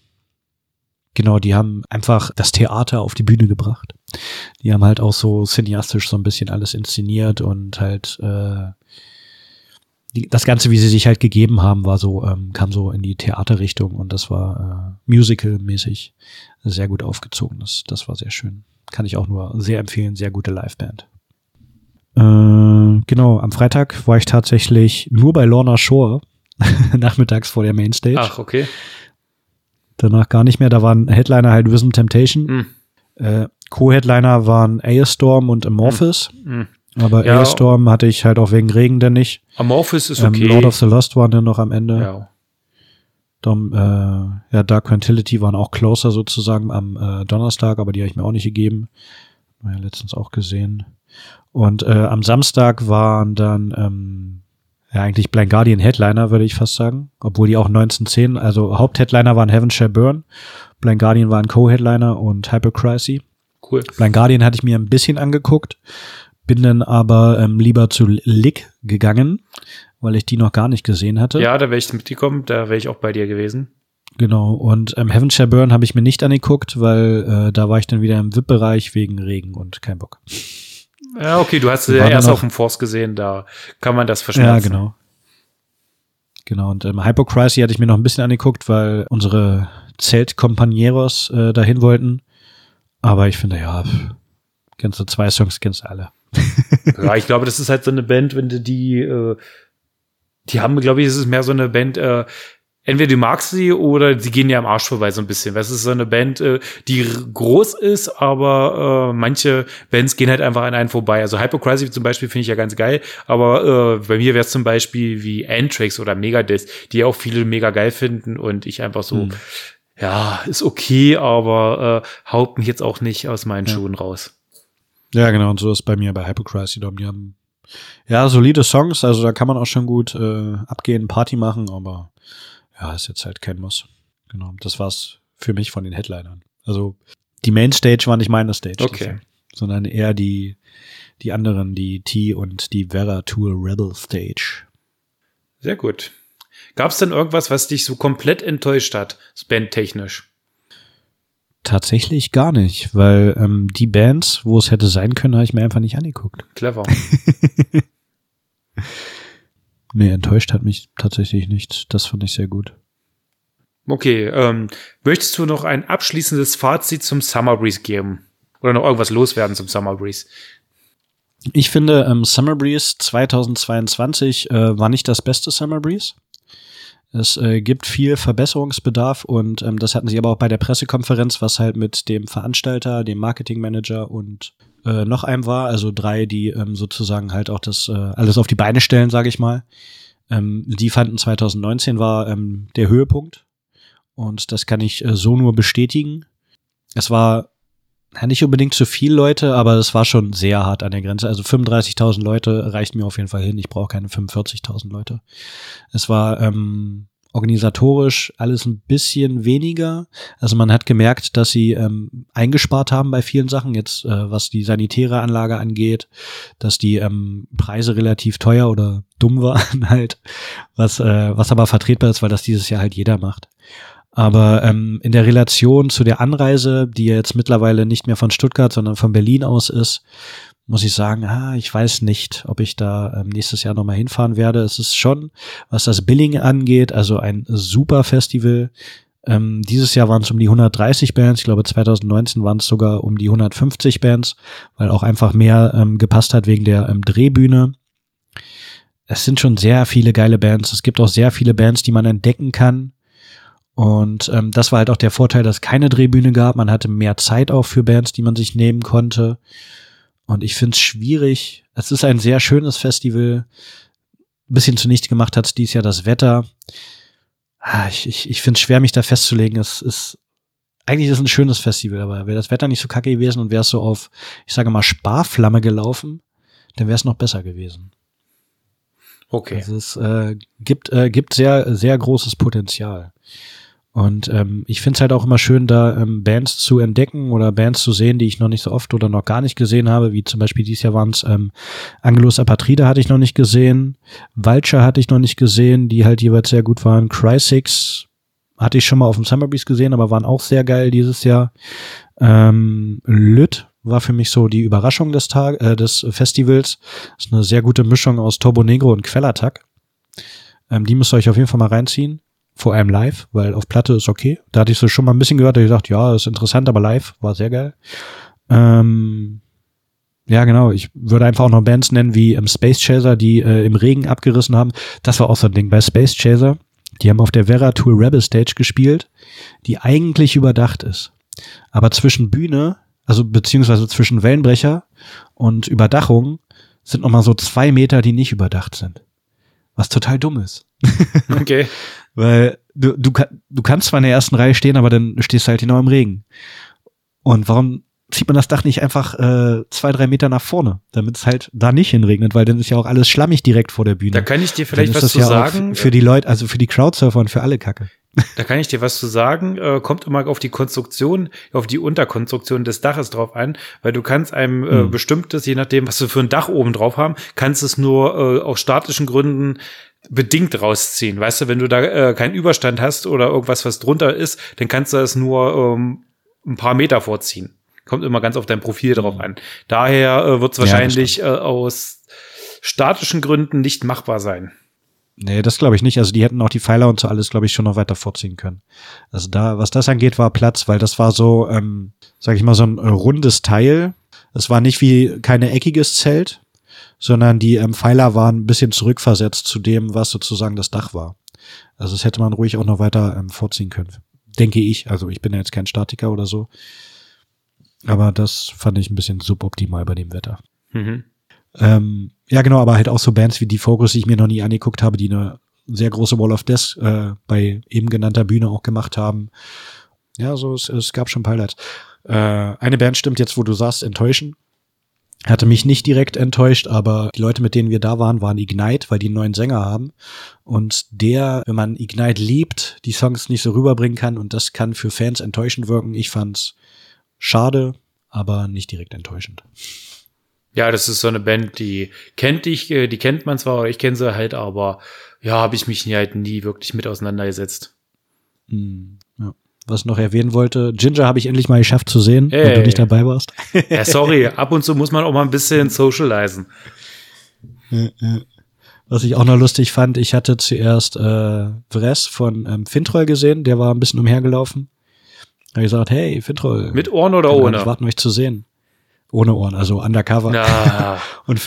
genau, die haben einfach das Theater auf die Bühne gebracht. Die haben halt auch so cineastisch so ein bisschen alles inszeniert und halt äh, die, das Ganze, wie sie sich halt gegeben haben, war so, ähm, kam so in die Theaterrichtung und das war äh, musical-mäßig sehr gut aufgezogen. Das, das war sehr schön. Kann ich auch nur sehr empfehlen, sehr gute Liveband. Äh, genau, am Freitag war ich tatsächlich nur bei Lorna Shore, <laughs> nachmittags vor der Mainstage. Ach, okay. Danach gar nicht mehr. Da waren Headliner halt Wisdom Temptation. Hm. Äh, Co-Headliner waren Aeostorm und Amorphis. Hm. Aber Ja. Aeostorm hatte ich halt auch wegen Regen denn nicht. Amorphis ist Ähm, okay. Lord of the Lost waren dann noch am Ende. ja. Dom, äh, ja, Dark Tranquility waren auch closer sozusagen am äh, Donnerstag, aber die habe ich mir auch nicht gegeben. Haben wir ja letztens auch gesehen. Und äh, am Samstag waren dann ähm, ja eigentlich Blind Guardian Headliner, würde ich fast sagen. Obwohl die auch 1910, also Hauptheadliner waren Heaven Shall Burn, Blind Guardian waren Co-Headliner und Hypocrisy. Cool. Blind Guardian hatte ich mir ein bisschen angeguckt, bin dann aber ähm, lieber zu Lick gegangen, weil ich die noch gar nicht gesehen hatte. Ja, da wäre ich mitgekommen, da wäre ich auch bei dir gewesen. Genau, und ähm, Heaven Shall Burn habe ich mir nicht angeguckt, weil äh, da war ich dann wieder im VIP-Bereich wegen Regen und kein Bock. Ja, okay, du hast sie ja erst auf dem Force gesehen, da kann man das verschmerzen. Ja, genau. Genau, und ähm, Hypocrisy hatte ich mir noch ein bisschen angeguckt, weil unsere Zeltkompanieros äh, dahin wollten. Aber ich finde, ja, kennst du zwei Songs, kennst du alle. <laughs> Ja, ich glaube, das ist halt so eine Band, wenn du die, äh, die haben, glaube ich, es ist mehr so eine Band, äh, entweder du magst sie oder sie gehen ja am Arsch vorbei so ein bisschen. Das ist so eine Band, äh, die groß ist, aber äh, manche Bands gehen halt einfach an einen vorbei. Also Hypocrisy zum Beispiel finde ich ja ganz geil, aber äh, bei mir wäre es zum Beispiel wie Anthrax oder Megadeth, die auch viele mega geil finden und ich einfach so, Hm. ja, ist okay, aber äh, haut mich jetzt auch nicht aus meinen Ja. Schuhen raus. Ja, genau, und so ist bei mir bei Hypocrisy. Die haben ja solide Songs, also da kann man auch schon gut äh, abgehen, Party machen, aber ja, ist jetzt halt kein Muss. Genau, das war's für mich von den Headlinern. Also die Mainstage war nicht meine Stage, Okay. sondern eher die die anderen, die T und die Vera Tour Rebel Stage. Sehr gut. Gab es denn irgendwas, was dich so komplett enttäuscht hat, bandtechnisch? Tatsächlich gar nicht, weil ähm, die Bands, wo es hätte sein können, habe ich mir einfach nicht angeguckt. Clever. <laughs> Nee, enttäuscht hat mich tatsächlich nicht. Das fand ich sehr gut. Okay, ähm, möchtest du noch ein abschließendes Fazit zum Summer Breeze geben? Oder noch irgendwas loswerden zum Summer Breeze? Ich finde, ähm, Summer Breeze 2022 äh, war nicht das beste Summer Breeze. Es äh, gibt viel Verbesserungsbedarf und ähm, das hatten sie aber auch bei der Pressekonferenz, was halt mit dem Veranstalter, dem Marketingmanager und äh, noch einem war, also drei, die ähm, sozusagen halt auch das äh, alles auf die Beine stellen, sage ich mal. Ähm, die fanden 2019 war ähm, der Höhepunkt und das kann ich äh, so nur bestätigen. Es war ja, nicht unbedingt zu viel Leute, aber es war schon sehr hart an der Grenze. Also 35.000 Leute reicht mir auf jeden Fall hin. Ich brauche keine 45.000 Leute. Es war ähm, organisatorisch alles ein bisschen weniger. Also man hat gemerkt, dass sie ähm, eingespart haben bei vielen Sachen, jetzt äh, was die sanitäre Anlage angeht, dass die ähm, Preise relativ teuer oder dumm waren <laughs> halt, was, äh, was aber vertretbar ist, weil das dieses Jahr halt jeder macht. Aber ähm, in der Relation zu der Anreise, die jetzt mittlerweile nicht mehr von Stuttgart, sondern von Berlin aus ist, muss ich sagen, ah, ich weiß nicht, ob ich da ähm, nächstes Jahr nochmal hinfahren werde. Es ist schon, was das Billing angeht, also ein super Festival. Ähm, dieses Jahr waren es um die 130 Bands, ich glaube 2019 waren es sogar um die 150 Bands, weil auch einfach mehr ähm, gepasst hat wegen der ähm, Drehbühne. Es sind schon sehr viele geile Bands. Es gibt auch sehr viele Bands, die man entdecken kann. Und ähm, das war halt auch der Vorteil, dass es keine Drehbühne gab. Man hatte mehr Zeit auch für Bands, die man sich nehmen konnte. Und ich finde es schwierig. Es ist ein sehr schönes Festival. Ein bisschen zunichte gemacht hat dies Jahr das Wetter. Ah, ich, ich, ich finde es schwer, mich da festzulegen. Es ist eigentlich ist es ein schönes Festival, aber wäre das Wetter nicht so kacke gewesen und wäre es so auf, ich sage mal, Sparflamme gelaufen, dann wäre es noch besser gewesen. Okay. Also es äh, gibt, äh, gibt sehr, sehr großes Potenzial. Und ähm, ich finde es halt auch immer schön, da ähm, Bands zu entdecken oder Bands zu sehen, die ich noch nicht so oft oder noch gar nicht gesehen habe, wie zum Beispiel dieses Jahr waren es ähm, Angelus Apatrida hatte ich noch nicht gesehen, Vulture hatte ich noch nicht gesehen, die halt jeweils sehr gut waren, Crysix hatte ich schon mal auf dem Summer Breeze gesehen, aber waren auch sehr geil dieses Jahr. Ähm, Lüt war für mich so die Überraschung des Tag äh, des Festivals. Ist eine sehr gute Mischung aus Turbo Negro und Quellattack. Ähm, die müsst ihr euch auf jeden Fall mal reinziehen vor allem live, weil auf Platte ist okay. Da hatte ich so schon mal ein bisschen gehört, da ich gesagt, ja, ist interessant, aber live war sehr geil. Ähm, ja, genau. Ich würde einfach auch noch Bands nennen wie ähm, Space Chaser, die äh, im Regen abgerissen haben. Das war auch so ein Ding bei Space Chaser. Die haben auf der Vera Tour Rebel Stage gespielt, die eigentlich überdacht ist. Aber zwischen Bühne, also beziehungsweise zwischen Wellenbrecher und Überdachung sind nochmal so zwei Meter, die nicht überdacht sind. Was total dumm ist. Okay. <laughs> Weil du, du, du kannst zwar in der ersten Reihe stehen, aber dann stehst du halt genau im Regen. Und warum zieht man das Dach nicht einfach äh, zwei, drei Meter nach vorne, damit es halt da nicht hinregnet, weil dann ist ja auch alles schlammig direkt vor der Bühne. Da kann ich dir vielleicht was zu ja sagen. Für die Leute, also für die Crowdsurfer und für alle Kacke. Da kann ich dir was zu sagen. Äh, kommt immer auf die Konstruktion, auf die Unterkonstruktion des Daches drauf an, weil du kannst einem äh, hm. bestimmtes, je nachdem, was du für ein Dach oben drauf haben, kannst es nur äh, aus statischen Gründen bedingt rausziehen. Weißt du, wenn du da äh, keinen Überstand hast oder irgendwas, was drunter ist, dann kannst du es nur ähm, ein paar Meter vorziehen. Kommt immer ganz auf dein Profil drauf an. Daher äh, wird es wahrscheinlich ja, äh, aus statischen Gründen nicht machbar sein. Nee, das glaube ich nicht. Also die hätten auch die Pfeiler und so alles, glaube ich, schon noch weiter vorziehen können. Also da, was das angeht, war Platz, weil das war so, ähm, sag ich mal, so ein äh, rundes Teil. Es war nicht wie keine eckiges Zelt, sondern die ähm, Pfeiler waren ein bisschen zurückversetzt zu dem, was sozusagen das Dach war. Also das hätte man ruhig auch noch weiter ähm, vorziehen können. Denke ich. Also ich bin ja jetzt kein Statiker oder so. Aber das fand ich ein bisschen suboptimal bei dem Wetter. Mhm. Ähm, ja, genau, aber halt auch so Bands wie die Focus, die ich mir noch nie angeguckt habe, die eine sehr große Wall of Death äh, bei eben genannter Bühne auch gemacht haben. Ja, so es, es gab schon Pilots. Äh, eine Band stimmt jetzt, wo du sagst, enttäuschen. Hatte mich nicht direkt enttäuscht, aber die Leute, mit denen wir da waren, waren Ignite, weil die einen neuen Sänger haben. Und der, wenn man Ignite liebt, die Songs nicht so rüberbringen kann und das kann für Fans enttäuschend wirken. Ich fand's schade, aber nicht direkt enttäuschend. Ja, das ist so eine Band, die kennt ich, äh, die kennt man zwar, ich kenne sie halt, aber ja, habe ich mich halt nie wirklich mit auseinandergesetzt. Hm, ja was noch erwähnen wollte. Ginger habe ich endlich mal geschafft zu sehen, hey. weil du nicht dabei warst. Ja, sorry, ab und zu muss man auch mal ein bisschen socialisen. Was ich auch noch lustig fand, ich hatte zuerst äh, Vress von ähm, Fintroll gesehen, der war ein bisschen umhergelaufen. Da habe ich gesagt, hey, Fintroll. Mit Ohren oder ohne? Ich warten, euch zu sehen. Ohne Ohren, also undercover. Ja. <laughs> und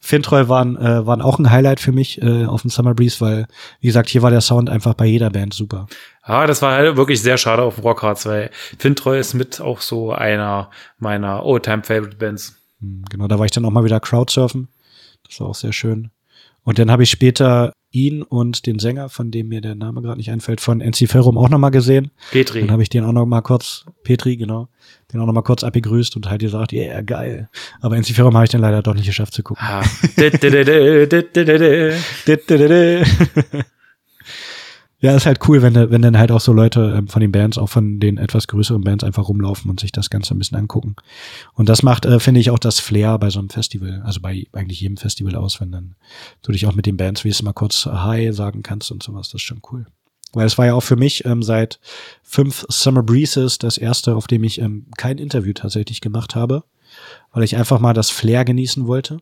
Fintroll waren, äh, waren auch ein Highlight für mich äh, auf dem Summer Breeze, weil, wie gesagt, hier war der Sound einfach bei jeder Band super. Ja, das war halt wirklich sehr schade auf dem Rockhards, weil Fintroll ist mit auch so einer meiner Old-Time-Favorite-Bands. Hm, genau, da war ich dann auch mal wieder Crowdsurfen. Das war auch sehr schön. Und dann habe ich später ihn und den Sänger, von dem mir der Name gerade nicht einfällt, von Enciferum auch nochmal gesehen. Petri. Dann habe ich den auch nochmal kurz, Petri, genau, den auch nochmal kurz abgegrüßt und halt gesagt, ja, yeah, geil. Aber Enciferum habe ich dann leider doch nicht geschafft zu gucken. Ah. Ja, ist halt cool, wenn, wenn dann halt auch so Leute ähm, von den Bands, auch von den etwas größeren Bands einfach rumlaufen und sich das Ganze ein bisschen angucken. Und das macht, äh, finde ich, auch das Flair bei so einem Festival, also bei eigentlich jedem Festival aus, wenn dann du dich auch mit den Bands wie es mal kurz Hi sagen kannst und sowas. Das ist schon cool. Weil es war ja auch für mich ähm, seit fünf Summer Breezes das erste, auf dem ich ähm, kein Interview tatsächlich gemacht habe, weil ich einfach mal das Flair genießen wollte.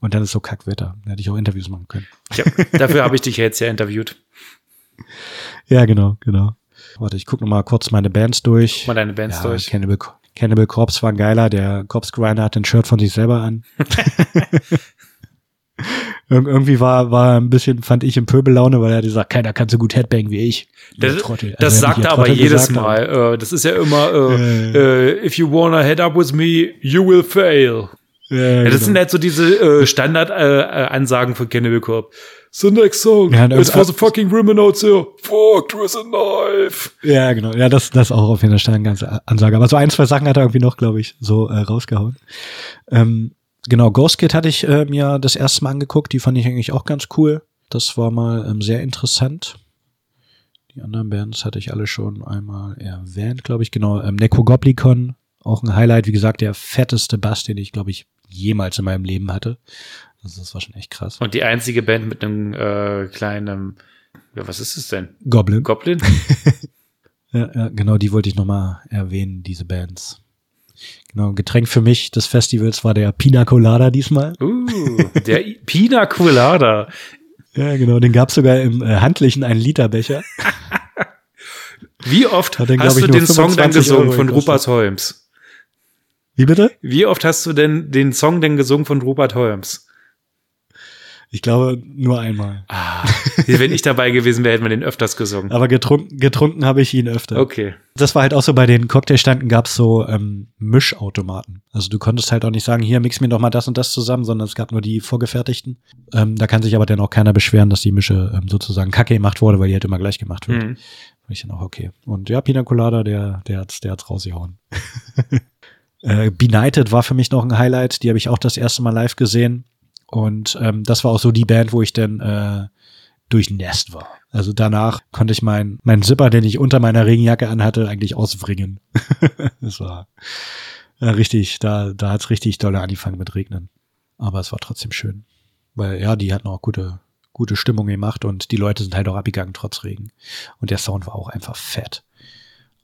Und dann ist so Kackwetter. Da hätte ich auch Interviews machen können. Ja, dafür habe ich dich jetzt ja interviewt. <laughs> Ja, genau, genau. Warte, ich gucke noch mal kurz meine Bands durch. Mal deine Bands ja, durch. Cannibal, Cannibal Corpse war ein geiler. Der Corpse Grinder hat ein Shirt von sich selber an. <laughs> <laughs> Ir irgendwie war, war ein bisschen, fand ich, im Pöbellaune, weil er hat gesagt, keiner kann so gut Headbang wie ich. Das, Trottel. das also, sagt er aber jedes Mal. Äh, das ist ja immer, äh, äh, if you wanna head up with me, you will fail. Ja, ja, das genau. sind halt so diese äh, Standard-Ansagen äh, von Cannibal Corpse. The next song ja, is for the fucking women out there. Fucked with a knife. Ja, genau. Ja, das, das auch auf jeden Fall eine ganze Ansage. Aber so ein, zwei Sachen hat er irgendwie noch, glaube ich, so äh, rausgehauen. Ähm, genau, Ghost Kid hatte ich äh, mir das erste Mal angeguckt. Die fand ich eigentlich auch ganz cool. Das war mal ähm, sehr interessant. Die anderen Bands hatte ich alle schon einmal erwähnt, glaube ich. Genau, ähm, Necrogoblicon, auch ein Highlight. Wie gesagt, der fetteste Bass, den ich, glaube ich, jemals in meinem Leben hatte. Also das war schon echt krass. Und die einzige Band mit einem äh, kleinen, ja, was ist es denn? Goblin. Goblin? <laughs> ja, ja, genau, die wollte ich nochmal erwähnen, diese Bands. Genau, Getränk für mich des Festivals war der Pina Colada diesmal. Uh, der <laughs> Pina Colada. Ja, genau, den gab es sogar im äh, handlichen einen Literbecher. <laughs> Wie oft den, hast du den Song dann gesungen von Rupert Holmes? Wie bitte? Wie oft hast du denn den Song denn gesungen von Rupert Holmes? Ich glaube, nur einmal. Ah, wenn ich dabei gewesen wäre, hätten wir den öfters gesungen. Aber getrunken, getrunken habe ich ihn öfter. Okay. Das war halt auch so, bei den Cocktailstanden gab es so ähm, Mischautomaten. Also du konntest halt auch nicht sagen, hier mix mir doch mal das und das zusammen, sondern es gab nur die vorgefertigten. Ähm, da kann sich aber dann auch keiner beschweren, dass die Mische ähm, sozusagen kacke gemacht wurde, weil die halt immer gleich gemacht wird. Mhm. ich dann auch okay. Und ja, Pina Colada, der, der hat's, der hat's rausgehauen. <laughs> äh, Benighted war für mich noch ein Highlight. Die habe ich auch das erste Mal live gesehen. Und ähm, das war auch so die Band, wo ich dann äh, durchnässt war. Also danach konnte ich meinen mein Zipper, den ich unter meiner Regenjacke anhatte, eigentlich auswringen. <laughs> das war ja, richtig, da, da hat's richtig dolle angefangen mit Regnen. Aber es war trotzdem schön. Weil ja, die hatten auch gute, gute Stimmung gemacht und die Leute sind halt auch abgegangen trotz Regen. Und der Sound war auch einfach fett.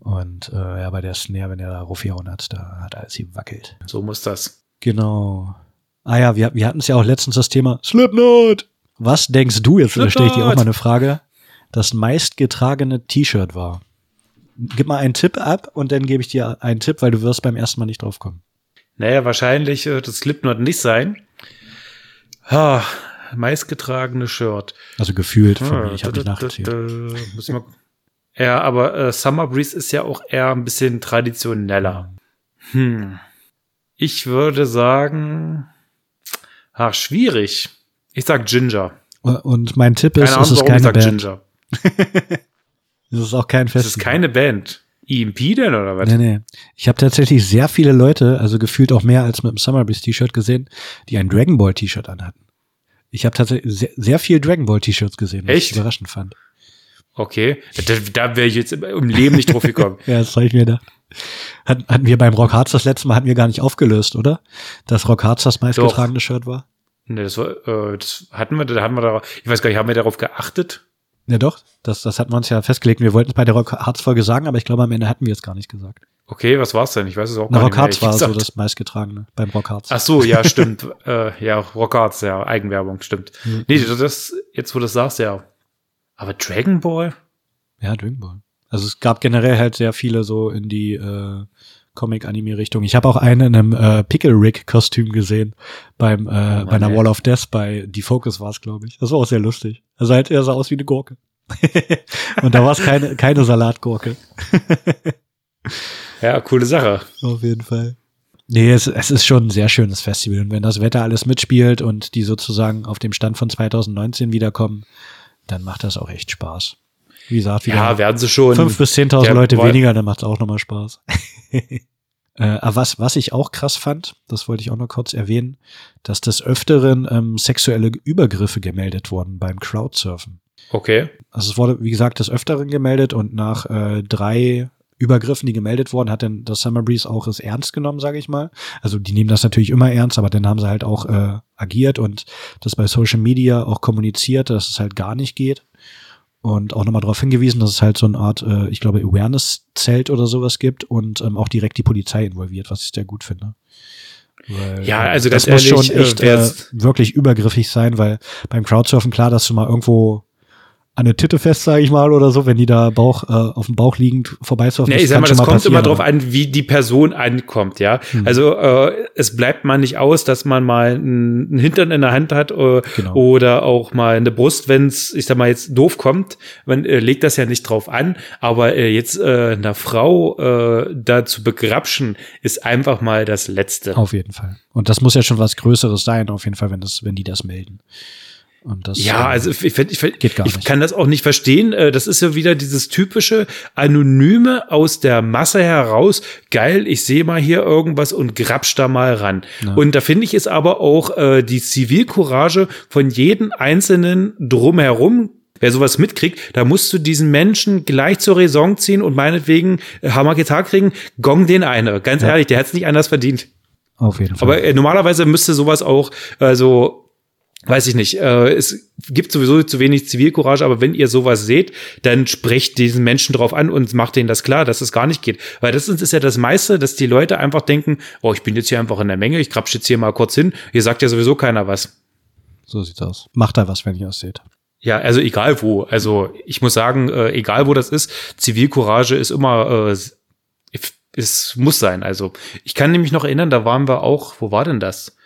Und äh, ja, bei der Snare, wenn er da raufgehauen hat, da hat alles gewackelt. So muss das. Genau. Ah ja, wir, wir hatten es ja auch letztens das Thema Slipknot. Was denkst du jetzt, da stelle ich dir auch mal eine Frage, das meistgetragene T-Shirt war? Gib mal einen Tipp ab und dann gebe ich dir einen Tipp, weil du wirst beim ersten Mal nicht drauf kommen. Naja, wahrscheinlich wird das Slipknot nicht sein. Ha, meistgetragene Shirt. Also gefühlt von mir, ich habe nicht nachgezählt. Ja, aber äh, Summer Breeze ist ja auch eher ein bisschen traditioneller. Hm. Ich würde sagen, Ach, schwierig. Ich sag Ginger. Und mein Tipp ist, Ahnung, es ist keine ich sag Band. Ginger. <laughs> es ist auch kein Festival. Es ist keine Band. EMP denn oder was? Nee, nee. Ich habe tatsächlich sehr viele Leute, also gefühlt auch mehr als mit dem Summer Breeze T-Shirt gesehen, die ein Dragon Ball T-Shirt anhatten. Ich habe tatsächlich sehr, sehr viel Dragon Ball T-Shirts gesehen, was Echt? ich überraschend fand. Okay, da, da wäre ich jetzt im Leben nicht drauf gekommen. <laughs> ja, das habe ich mir gedacht. Hatten, hatten wir beim Rock Hearts das letzte Mal hatten wir gar nicht aufgelöst, oder? Dass Rock Hearts das meistgetragene Shirt war? Nee, das war, äh, das hatten wir, da hatten wir darauf, ich weiß gar nicht, haben wir darauf geachtet? Ja doch, das, das hatten wir uns ja festgelegt. Wir wollten es bei der Rock Hearts Folge sagen, aber ich glaube, am Ende hatten wir es gar nicht gesagt. Okay, was war's denn? Ich weiß es auch Na, gar Rock Hearts war gesagt. so das meistgetragene beim Rock Hearts. Ach so, ja, <laughs> stimmt. äh, ja, Rock Hearts, ja, Eigenwerbung, stimmt. Mhm. Nee, das, jetzt wo du das sagst, ja. Aber Dragon Ball? Ja, Dragon Ball. Also es gab generell halt sehr viele so in die äh, Comic-Anime-Richtung. Ich habe auch einen in einem äh, Pickle-Rick-Kostüm gesehen beim äh, oh bei einer Wall of Death bei Die Focus war es, glaube ich. Das war auch sehr lustig. Also halt, er sah aus wie eine Gurke. <laughs> Und da war es keine, keine Salatgurke. <laughs> ja, coole Sache. Auf jeden Fall. Nee, es, es ist schon ein sehr schönes Festival. Und wenn das Wetter alles mitspielt und die sozusagen auf dem Stand von 2019 wiederkommen, dann macht das auch echt Spaß. Wie gesagt, wieder ja, werden sie schon. Fünf bis zehntausend Leute weniger, dann macht es auch nochmal Spaß. <laughs> Äh, aber was, was ich auch krass fand, das wollte ich auch noch kurz erwähnen, dass des Öfteren ähm, sexuelle Übergriffe gemeldet wurden beim Crowdsurfen. Okay. Also es wurde, wie gesagt, des Öfteren gemeldet und nach äh, drei Übergriffen, die gemeldet wurden, hat dann das Summer Breeze auch es ernst genommen, sage ich mal. Also die nehmen das natürlich immer ernst, aber dann haben sie halt auch äh, agiert und das bei Social Media auch kommuniziert, dass es halt gar nicht geht. Und auch nochmal darauf hingewiesen, dass es halt so eine Art, äh, ich glaube, Awareness-Zelt oder sowas gibt und ähm, auch direkt die Polizei involviert, was ich sehr gut finde. Weil, ja, also das, das muss ehrlich, schon echt äh, wirklich übergriffig sein, weil beim Crowdsurfen klar, dass du mal irgendwo an der Titte fest, sage ich mal, oder so, wenn die da Bauch äh, auf dem Bauch liegend vorbeisurfen. Nee, ich sag mal, das kommt immer drauf an, wie die Person ankommt, ja. Hm. Also äh, es bleibt mal nicht aus, dass man mal einen Hintern in der Hand hat äh, genau. oder auch mal eine Brust, wenn es, ich sag mal, jetzt doof kommt. Man äh, legt das ja nicht drauf an, aber äh, jetzt äh, einer Frau äh, da zu begrapschen, ist einfach mal das Letzte. Auf jeden Fall. Und das muss ja schon was Größeres sein, auf jeden Fall, wenn das, wenn die das melden. Und das, ja, also ich, ich, ich, ich kann das auch nicht verstehen. Äh, das ist ja wieder dieses typische Anonyme aus der Masse heraus. Geil, ich sehe mal hier irgendwas und grapsch da mal ran. Ja. Und da finde ich es aber auch äh, die Zivilcourage von jedem Einzelnen drumherum wer sowas mitkriegt, da musst du diesen Menschen gleich zur Raison ziehen und meinetwegen äh, Hammer Gitarre kriegen, gong den eine. Ganz ja. ehrlich, der hat es nicht anders verdient. Auf jeden Fall. Aber äh, normalerweise müsste sowas auch, also weiß ich nicht, äh, es gibt sowieso zu wenig Zivilcourage, aber wenn ihr sowas seht, dann sprecht diesen Menschen drauf an und macht denen das klar, dass es gar nicht geht. Weil das ist ja das meiste, dass die Leute einfach denken, oh, ich bin jetzt hier einfach in der Menge, ich krapsch jetzt hier mal kurz hin, hier sagt ja sowieso keiner was. So sieht's aus. Macht da was, wenn ihr es seht. Ja, also egal wo. Also ich muss sagen, äh, egal wo das ist, Zivilcourage ist immer, äh, es muss sein. Also ich kann nämlich noch erinnern, da waren wir auch, wo war denn das?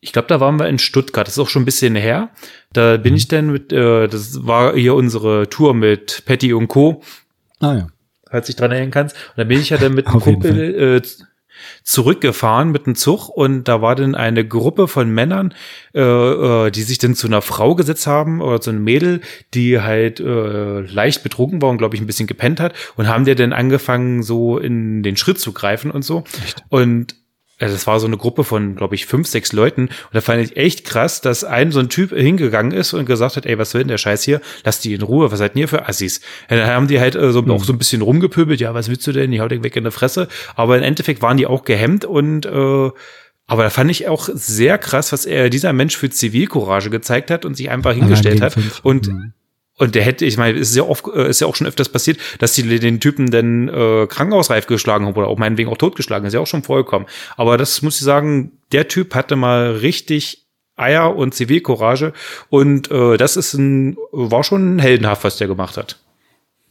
Ich glaube, da waren wir in Stuttgart. Das ist auch schon ein bisschen her. Da bin ich dann mit, äh, das war hier unsere Tour mit Patty und Co. Ah ja. Falls dich dran erinnern kannst. Und da bin ich ja dann mit <laughs> einem Kumpel äh, zurückgefahren mit einem Zug und da war dann eine Gruppe von Männern, äh, äh, die sich dann zu einer Frau gesetzt haben oder zu einem Mädel, die halt äh, leicht betrunken war und glaube ich ein bisschen gepennt hat und haben der dann angefangen so in den Schritt zu greifen und so. Echt? Und also das war so eine Gruppe von, glaube ich, fünf, sechs Leuten. Und da fand ich echt krass, dass ein so ein Typ hingegangen ist und gesagt hat, ey, was will denn der Scheiß hier? Lass die in Ruhe, was seid ihr für Assis? Und dann haben die halt äh, so, mhm. auch so ein bisschen rumgepöbelt, ja, was willst du denn? Die haut weg in der Fresse. Aber im Endeffekt waren die auch gehemmt und äh, aber da fand ich auch sehr krass, was er, dieser Mensch für Zivilcourage gezeigt hat und sich einfach hingestellt hat. Und mhm. Und der hätte, ich meine, ist ja oft, äh, ist ja auch schon öfters passiert, dass die den Typen dann äh, krankenhausreif geschlagen haben oder auch meinetwegen auch totgeschlagen, ist ja auch schon vorgekommen. Aber das muss ich sagen, der Typ hatte mal richtig Eier und Zivilcourage und äh, das ist ein, war schon heldenhaft, was der gemacht hat.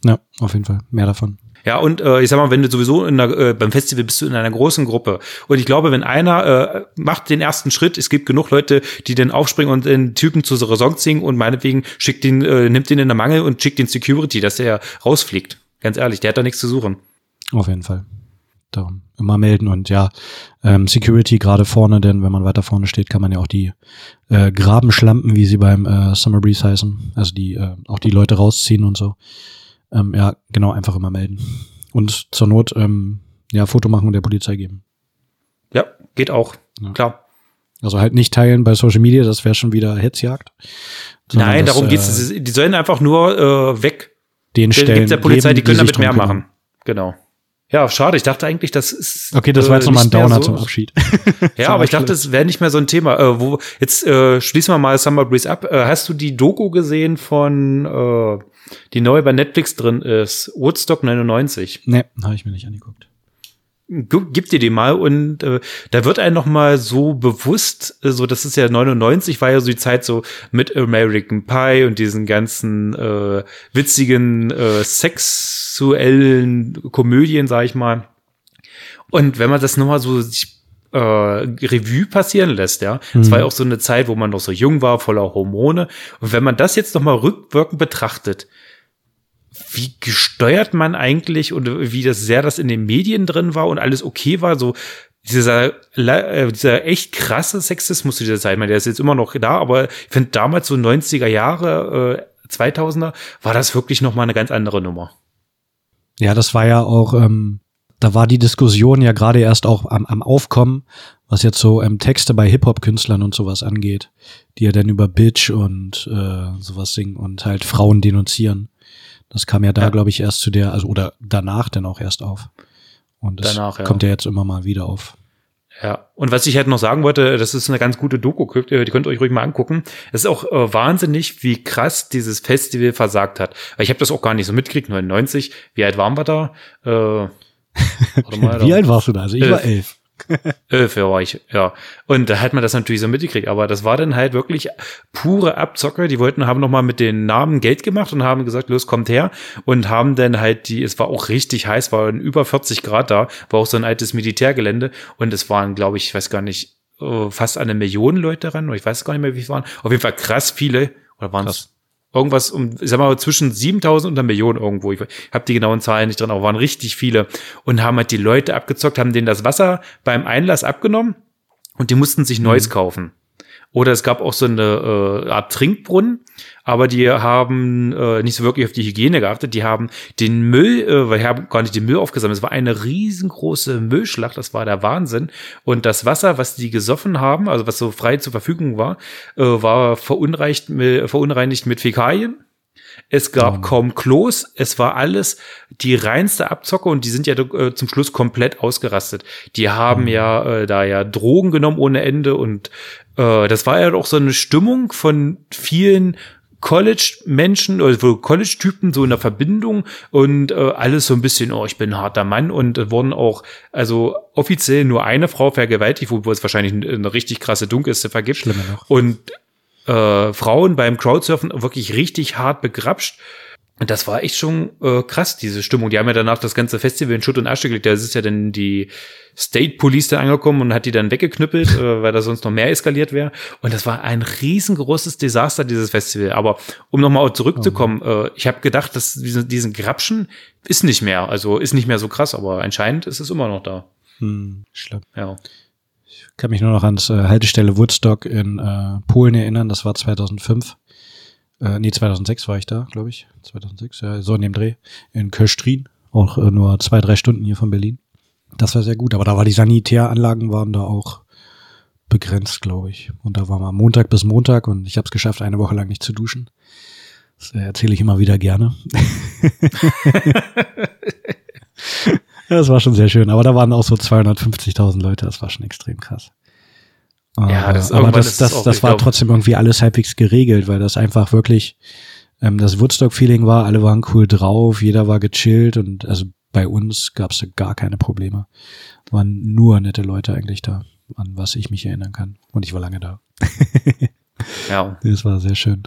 Ja, auf jeden Fall. Mehr davon. Ja, und äh, ich sag mal, wenn du sowieso in der, äh, beim Festival bist du in einer großen Gruppe. Und ich glaube, wenn einer äh, macht den ersten Schritt, es gibt genug Leute, die dann aufspringen und den Typen zur Raison ziehen und meinetwegen schickt ihn, äh, nimmt ihn in der Mangel und schickt den Security, dass er rausfliegt. Ganz ehrlich, der hat da nichts zu suchen. Auf jeden Fall. Darum immer melden und ja, ähm, Security gerade vorne, denn wenn man weiter vorne steht, kann man ja auch die äh, Grabenschlampen, wie sie beim äh, Summer Breeze heißen, also die äh, auch die Leute rausziehen und so. Ähm, ja, genau, einfach immer melden. Und zur Not, ähm, ja, Foto machen und der Polizei geben. Ja, geht auch. Ja. Klar. Also halt nicht teilen bei Social Media, das wäre schon wieder Hetzjagd. Nein, das, darum geht's. Äh, die sollen einfach nur äh, weg. Den stellen. der Polizei, die können damit mehr machen. Genau. Ja, schade. Ich dachte eigentlich, das ist. Okay, das war jetzt äh, nochmal ein Downer so. zum Abschied. <laughs> ja, aber ich dachte, es wäre nicht mehr so ein Thema. Äh, wo, jetzt äh, schließen wir mal Summer Breeze ab. Äh, hast du die Doku gesehen von, äh, die neu bei Netflix drin ist? Woodstock 99. Nee, habe ich mir nicht angeguckt gib dir die mal und äh, da wird einem noch mal so bewusst, äh, so das ist ja 99 war ja so die Zeit so mit American Pie und diesen ganzen äh, witzigen äh, sexuellen Komödien, sag ich mal. Und wenn man das noch mal so sich, äh, Revue passieren lässt, ja, es mhm. war ja auch so eine Zeit, wo man noch so jung war, voller Hormone. Und wenn man das jetzt noch mal rückwirkend betrachtet, wie gesteuert man eigentlich und wie das sehr das in den Medien drin war und alles okay war, so dieser, äh, dieser echt krasse Sexismus zu dieser Zeit, ich meine, der ist jetzt immer noch da, aber ich finde damals so 90er Jahre, äh, 2000er, war das wirklich noch mal eine ganz andere Nummer. Ja, das war ja auch, ähm, da war die Diskussion ja gerade erst auch am, am Aufkommen, was jetzt so ähm, Texte bei Hip-Hop-Künstlern und sowas angeht, die ja dann über Bitch und äh, sowas singen und halt Frauen denunzieren. Das kam ja da, ja. glaube ich, erst zu der, also oder danach dann auch erst auf. Und das danach, ja. kommt ja jetzt immer mal wieder auf. Ja, und was ich halt noch sagen wollte, das ist eine ganz gute Doku, die könnt ihr euch ruhig mal angucken. Es ist auch äh, wahnsinnig, wie krass dieses Festival versagt hat. Ich habe das auch gar nicht so mitgekriegt, 99. Wie alt waren wir da? Äh, <laughs> mal, wie alt warst du da? Also ich war elf. Elf war ich, ja. Und da hat man das natürlich so mitgekriegt. Aber das war dann halt wirklich pure Abzocker. Die wollten, haben nochmal mit den Namen Geld gemacht und haben gesagt, los, kommt her. Und haben dann halt die, es war auch richtig heiß, war über 40 Grad da, war auch so ein altes Militärgelände. Und es waren, glaube ich, ich weiß gar nicht, äh, fast eine Million Leute dran. Oder ich weiß gar nicht mehr, wie es waren. Auf jeden Fall krass viele. Oder waren es irgendwas um, ich sag mal, zwischen 7000 und einer Million irgendwo. Ich habe die genauen Zahlen nicht drin, aber waren richtig viele und haben halt die Leute abgezockt, haben denen das Wasser beim Einlass abgenommen und die mussten sich Neues mhm. kaufen. Oder es gab auch so eine äh, Art Trinkbrunnen, aber die haben äh, nicht so wirklich auf die Hygiene geachtet. Die haben den Müll, äh, weil die haben gar nicht den Müll aufgesammelt. Es war eine riesengroße Müllschlacht, das war der Wahnsinn. Und das Wasser, was die gesoffen haben, also was so frei zur Verfügung war, äh, war verunreinigt mit, verunreinigt mit Fäkalien. Es gab oh. kaum Klos, es war alles die reinste Abzocke und die sind ja äh, zum Schluss komplett ausgerastet. Die haben oh. ja äh, da ja Drogen genommen ohne Ende und äh, das war ja auch so eine Stimmung von vielen College-Menschen oder also College-Typen so in der Verbindung und äh, alles so ein bisschen, oh, ich bin ein harter Mann und äh, wurden auch, also offiziell nur eine Frau vergewaltigt, wo es wahrscheinlich eine, eine richtig krasse Dunkelste gibt. Schlimmer noch. Und äh, Frauen beim Crowdsurfen wirklich richtig hart begrapscht. Und das war echt schon äh, krass, diese Stimmung. Die haben ja danach das ganze Festival in Schutt und Asche gelegt. Da ist ja dann die State Police da angekommen und hat die dann weggeknüppelt, äh, weil da sonst noch mehr eskaliert wäre. Und das war ein riesengroßes Desaster, dieses Festival. Aber um nochmal zurückzukommen, oh. äh, ich habe gedacht, dass diesen, diesen Grapschen ist nicht mehr. Also ist nicht mehr so krass, aber anscheinend ist es immer noch da. Hm, schlimm. Ja kann mich nur noch ans äh, Haltestelle Woodstock in äh, Polen erinnern. Das war 2005. Äh, nee, 2006 war ich da, glaube ich. 2006, ja, so in dem Dreh. In Köstrin. Auch äh, nur zwei, drei Stunden hier von Berlin. Das war sehr gut. Aber da war die Sanitäranlagen waren da auch begrenzt, glaube ich. Und da war mal Montag bis Montag und ich habe es geschafft, eine Woche lang nicht zu duschen. Das äh, erzähle ich immer wieder gerne. <laughs> Das war schon sehr schön, aber da waren auch so 250.000 Leute, das war schon extrem krass. Ja, das, aber das, das, das, das war glaub, trotzdem irgendwie alles halbwegs geregelt, weil das einfach wirklich ähm, das Woodstock-Feeling war, alle waren cool drauf, jeder war gechillt und also bei uns gab es gar keine Probleme. Waren nur nette Leute eigentlich da, an was ich mich erinnern kann. Und ich war lange da. <laughs> ja. Das war sehr schön.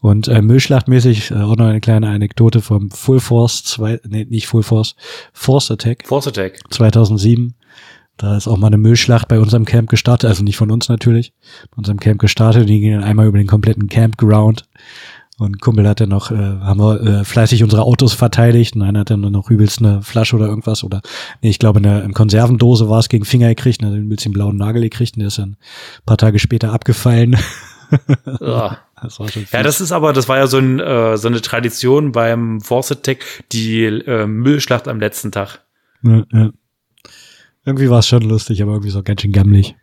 Und äh, Müllschlachtmäßig äh, auch noch eine kleine Anekdote vom Full Force, zwei, nee, nicht Full Force, Force Attack. Force Attack. 2007. Da ist auch mal eine Müllschlacht bei unserem Camp gestartet, also nicht von uns natürlich, bei unserem Camp gestartet. Die gingen dann einmal über den kompletten Campground. Und Kumpel hat dann noch, äh, haben wir äh, fleißig unsere Autos verteidigt und einer hat dann noch übelst eine Flasche oder irgendwas oder, nee, ich glaube eine, eine Konservendose war es gegen Finger gekriegt und hat übelst den blauen Nagel gekriegt und der ist dann ein paar Tage später abgefallen. <laughs> Ja. Das ja, das ist aber, das war ja so, ein, äh, so eine Tradition beim Force Attack, die äh, Müllschlacht am letzten Tag. Ja, ja. Irgendwie war es schon lustig, aber irgendwie so ganz schön gammelig.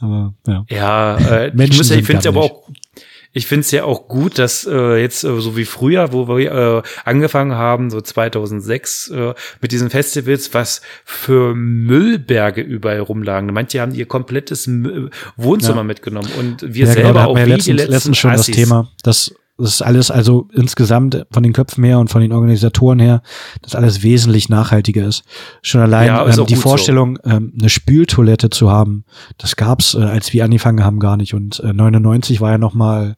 Aber ja. Ja, äh, <laughs> Menschen ich, muss, ich finde es aber auch ich finde es ja auch gut, dass äh, jetzt äh, so wie früher, wo wir äh, angefangen haben, so 2006 äh, mit diesen Festivals, was für Müllberge überall rumlagen. Manche haben ihr komplettes Müll Wohnzimmer ja. mitgenommen und wir ja, genau, selber genau, auch wie letztens, letzten letztens schon Assis. das Thema, dass das ist alles also insgesamt von den Köpfen her und von den Organisatoren her, dass alles wesentlich nachhaltiger ist. Schon allein ja, ähm, die Vorstellung, so. ähm, eine Spültoilette zu haben, das gab's, äh, als wir angefangen haben, gar nicht. Und äh, 99 war ja noch mal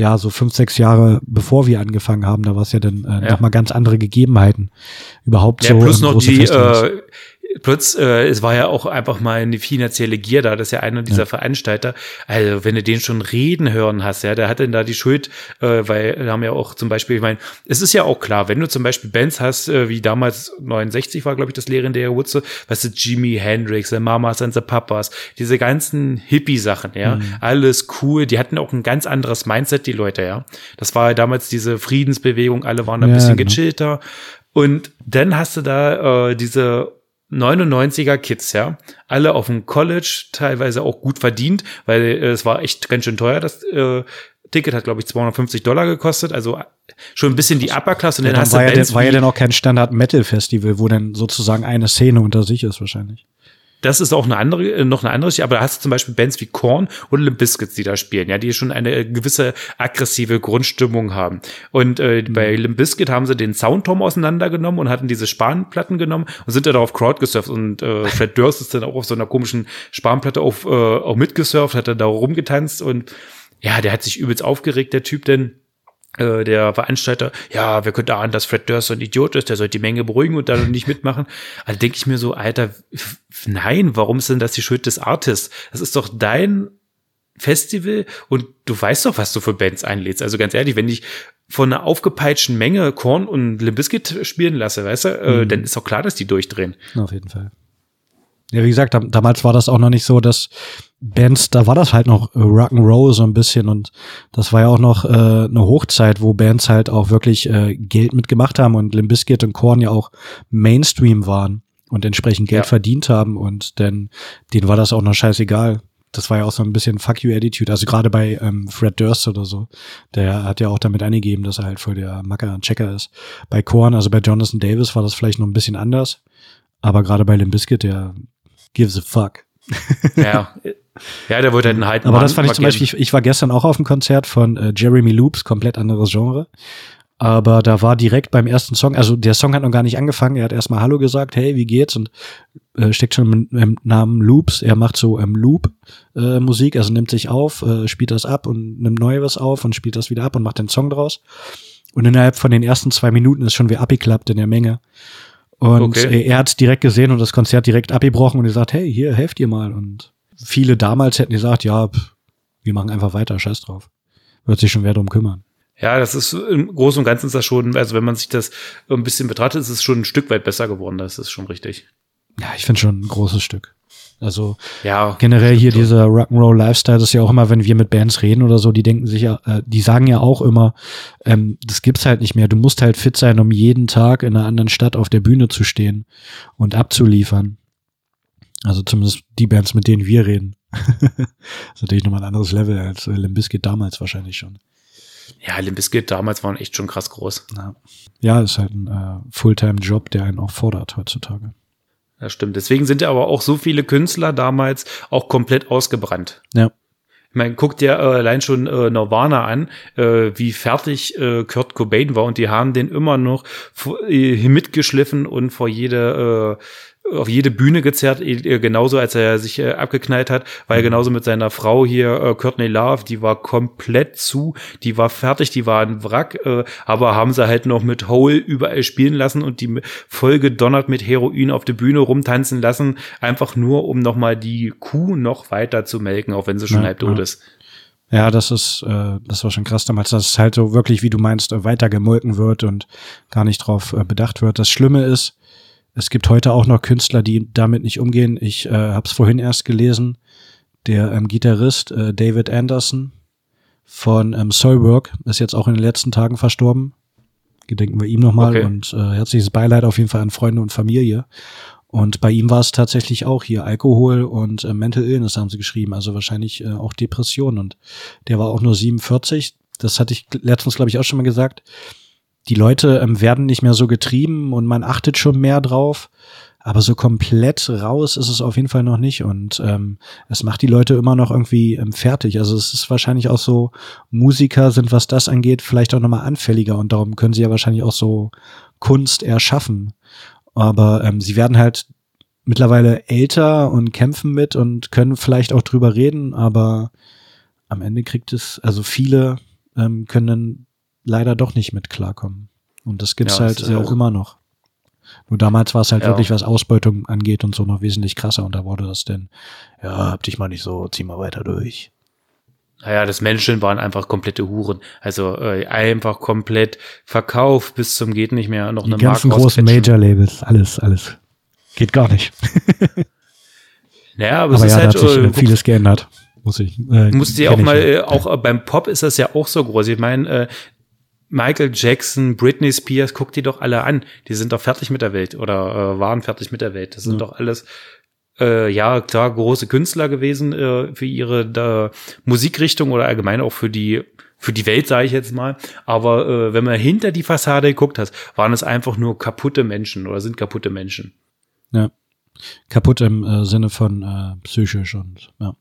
ja, so fünf, sechs Jahre bevor wir angefangen haben, da war es ja dann äh, ja. nochmal ganz andere Gegebenheiten. Überhaupt ja, so. Plus noch die, äh, Plus, äh, es war ja auch einfach mal eine finanzielle Gier da, das ist ja einer dieser ja. Veranstalter. Also, wenn du den schon reden hören hast, ja, der hat denn da die Schuld, äh, weil wir haben ja auch zum Beispiel, ich meine, es ist ja auch klar, wenn du zum Beispiel Bands hast, äh, wie damals 69 war, glaube ich, das legendäre Wurzel, weißt du, Jimi Hendrix, The Mamas and the Papas, diese ganzen Hippie-Sachen, ja, mhm. alles cool, die hatten auch ein ganz anderes Mindset, die Leute, ja. Das war ja damals diese Friedensbewegung, alle waren ein ja, bisschen genau. gechillter. Und dann hast du da äh, diese 99er Kids, ja. Alle auf dem College, teilweise auch gut verdient, weil äh, es war echt ganz schön teuer, das äh, Ticket hat, glaube ich, 250 Dollar gekostet, also schon ein bisschen die Upper-Klasse. Ja, dann war, ja, war ja dann auch kein Standard-Metal-Festival, wo dann sozusagen eine Szene unter sich ist wahrscheinlich das ist auch eine andere, äh, noch eine andere, aber da hast du zum Beispiel Bands wie Korn und Limp Bizkit, die da spielen, ja, die schon eine gewisse aggressive Grundstimmung haben. Und äh, mhm. bei Limp Bizkit haben sie den Soundtom auseinandergenommen und hatten diese Spanplatten genommen und sind dann auf Crowd gesurft und äh, <laughs> Fred Durst ist dann auch auf so einer komischen Spanplatte auf, äh, auch mitgesurft, hat dann da rumgetanzt und ja, der hat sich übelst aufgeregt, der Typ, denn äh, der Veranstalter, ja, wir könnten ahnen, dass Fred Durst so ein Idiot ist, der sollte die Menge beruhigen und dann <laughs> nicht mitmachen. Also denke ich mir so, Alter, nein, warum ist denn das die Schuld des Artists? Das ist doch dein Festival und du weißt doch, was du für Bands einlädst. Also ganz ehrlich, wenn ich von einer aufgepeitschten Menge Korn und Limbiskit spielen lasse, weißt du, äh, mhm. dann ist doch klar, dass die durchdrehen. Auf jeden Fall. Ja, wie gesagt, damals war das auch noch nicht so, dass Bands, da war das halt noch Rock'n'Roll so ein bisschen und das war ja auch noch äh, eine Hochzeit, wo Bands halt auch wirklich äh, Geld mitgemacht haben und Limbiskit und Korn ja auch Mainstream waren und entsprechend Geld ja. verdient haben und denn denen war das auch noch scheißegal. Das war ja auch so ein bisschen Fuck you Attitude. Also gerade bei ähm, Fred Durst oder so, der hat ja auch damit angegeben, dass er halt voll der Macker und Checker ist. Bei Korn, also bei Jonathan Davis war das vielleicht noch ein bisschen anders, aber gerade bei Limbiskit, der gives a fuck. Ja, ja, der wollte halt einen halten. Aber das fand ich zum Beispiel, ich, ich, war gestern auch auf einem Konzert von äh, Jeremy Loops, komplett anderes Genre. Aber da war direkt beim ersten Song, also der Song hat noch gar nicht angefangen, er hat erstmal Hallo gesagt, hey, wie geht's? Und äh, steckt schon im, Namen Loops. Er macht so ähm, Loop-Musik, äh, also nimmt sich auf, äh, spielt das ab und nimmt neu was auf und spielt das wieder ab und macht den Song draus. Und innerhalb von den ersten zwei Minuten ist schon wie abgeklappt in der Menge. Und okay. er hat direkt gesehen und das Konzert direkt abgebrochen und gesagt, hey, hier, helft ihr mal. Und viele damals hätten gesagt, ja, pff, wir machen einfach weiter, scheiß drauf. Wird sich schon wer drum kümmern. Ja, das ist im Großen und Ganzen ist das schon, also wenn man sich das ein bisschen betrachtet, ist es schon ein Stück weit besser geworden. Das ist schon richtig. Ja, ich finde schon ein großes Stück. Also ja, generell hier dieser Rock'n'Roll Lifestyle, das ist ja auch immer, wenn wir mit Bands reden oder so, die denken sich ja, äh, die sagen ja auch immer, ähm, das gibt's halt nicht mehr. Du musst halt fit sein, um jeden Tag in einer anderen Stadt auf der Bühne zu stehen und abzuliefern. Also zumindest die Bands, mit denen wir reden. <laughs> das ist natürlich nochmal ein anderes Level als äh, Limbiskit damals wahrscheinlich schon. Ja, Limbiskit damals waren echt schon krass groß. Ja, ja ist halt ein äh, Fulltime-Job, der einen auch fordert heutzutage. Das stimmt. Deswegen sind ja aber auch so viele Künstler damals auch komplett ausgebrannt. Ja. Ich meine, guck dir äh, allein schon äh, Nirvana an, äh, wie fertig äh, Kurt Cobain war und die haben den immer noch äh, mitgeschliffen und vor jede äh, auf jede Bühne gezerrt, genauso als er sich äh, abgeknallt hat, weil mhm. genauso mit seiner Frau hier, äh, Courtney Love, die war komplett zu, die war fertig, die war ein Wrack, äh, aber haben sie halt noch mit Hole überall spielen lassen und die voll gedonnert mit Heroin auf der Bühne rumtanzen lassen, einfach nur, um nochmal die Kuh noch weiter zu melken, auch wenn sie schon ja, halb tot ja. ist. Ja, das ist, äh, das war schon krass damals, dass es halt so wirklich, wie du meinst, weiter gemolken wird und gar nicht drauf äh, bedacht wird. Das Schlimme ist, es gibt heute auch noch Künstler, die damit nicht umgehen. Ich äh, habe es vorhin erst gelesen. Der ähm, Gitarrist äh, David Anderson von ähm, Soilwork ist jetzt auch in den letzten Tagen verstorben. Gedenken wir ihm nochmal okay. und äh, herzliches Beileid auf jeden Fall an Freunde und Familie. Und bei ihm war es tatsächlich auch hier Alkohol und äh, Mental Illness haben sie geschrieben, also wahrscheinlich äh, auch Depression. Und der war auch nur 47. Das hatte ich letztens, glaube ich, auch schon mal gesagt die Leute ähm, werden nicht mehr so getrieben und man achtet schon mehr drauf. Aber so komplett raus ist es auf jeden Fall noch nicht. Und ähm, es macht die Leute immer noch irgendwie ähm, fertig. Also es ist wahrscheinlich auch so, Musiker sind, was das angeht, vielleicht auch nochmal anfälliger. Und darum können sie ja wahrscheinlich auch so Kunst erschaffen. Aber ähm, sie werden halt mittlerweile älter und kämpfen mit und können vielleicht auch drüber reden. Aber am Ende kriegt es, also viele ähm, können dann leider doch nicht mit klarkommen. Und das gibt's ja, halt äh, auch immer noch. Nur damals war es halt ja. wirklich, was Ausbeutung angeht und so noch wesentlich krasser. Und da wurde das denn, ja, hab dich mal nicht so, zieh mal weiter durch. Naja, das Menschen waren einfach komplette Huren. Also äh, einfach komplett verkauft bis zum geht nicht mehr. Noch Die eine ganzen Mark großen Major-Labels, alles, alles. Geht gar nicht. <laughs> naja, aber, aber es ist ja, halt, hat sich äh, vieles geändert. Muss ich. Äh, musste ja auch mal, äh, auch äh, beim Pop ist das ja auch so groß. Ich meine, äh, Michael Jackson, Britney Spears, guck die doch alle an. Die sind doch fertig mit der Welt oder äh, waren fertig mit der Welt. Das sind mhm. doch alles äh, ja klar große Künstler gewesen äh, für ihre da, Musikrichtung oder allgemein auch für die für die Welt sage ich jetzt mal. Aber äh, wenn man hinter die Fassade geguckt hat, waren es einfach nur kaputte Menschen oder sind kaputte Menschen. Ja, kaputt im äh, Sinne von äh, psychisch und ja.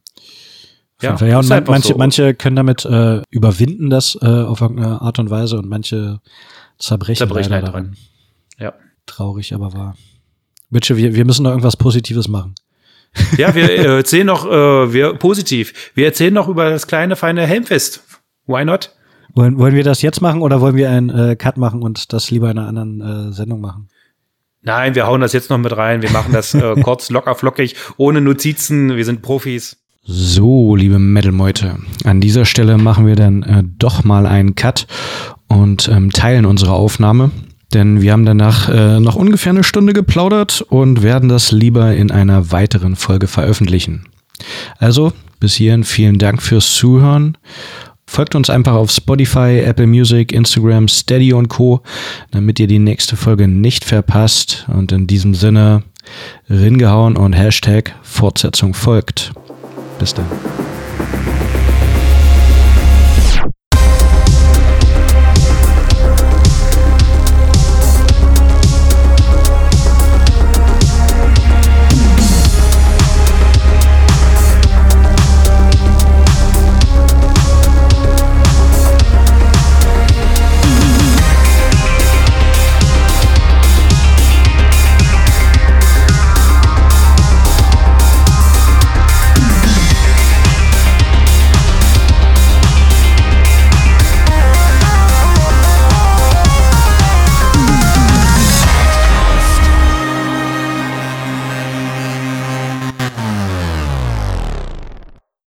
Ja, ja und man, manche, so. manche können damit äh, überwinden, das äh, auf irgendeine Art und Weise und manche zerbrechen, zerbrechen halt daran. Ja. Traurig, aber wahr. Witsche, wir, wir müssen noch irgendwas Positives machen. Ja, wir <laughs> äh, erzählen noch, äh, wir positiv. Wir erzählen noch über das kleine, feine Helmfest. Why not? Wollen, wollen wir das jetzt machen oder wollen wir einen äh, Cut machen und das lieber in einer anderen äh, Sendung machen? Nein, wir hauen das jetzt noch mit rein. Wir machen das äh, <laughs> kurz, locker, flockig, ohne Notizen. Wir sind Profis. So, liebe Metal-Meute, an dieser Stelle machen wir dann äh, doch mal einen Cut und ähm, teilen unsere Aufnahme, denn wir haben danach äh, noch ungefähr eine Stunde geplaudert und werden das lieber in einer weiteren Folge veröffentlichen. Also, bis hierhin vielen Dank fürs Zuhören. Folgt uns einfach auf Spotify, Apple Music, Instagram, Steady und Co., damit ihr die nächste Folge nicht verpasst. Und in diesem Sinne, ringehauen und Hashtag Fortsetzung folgt. Bis dann.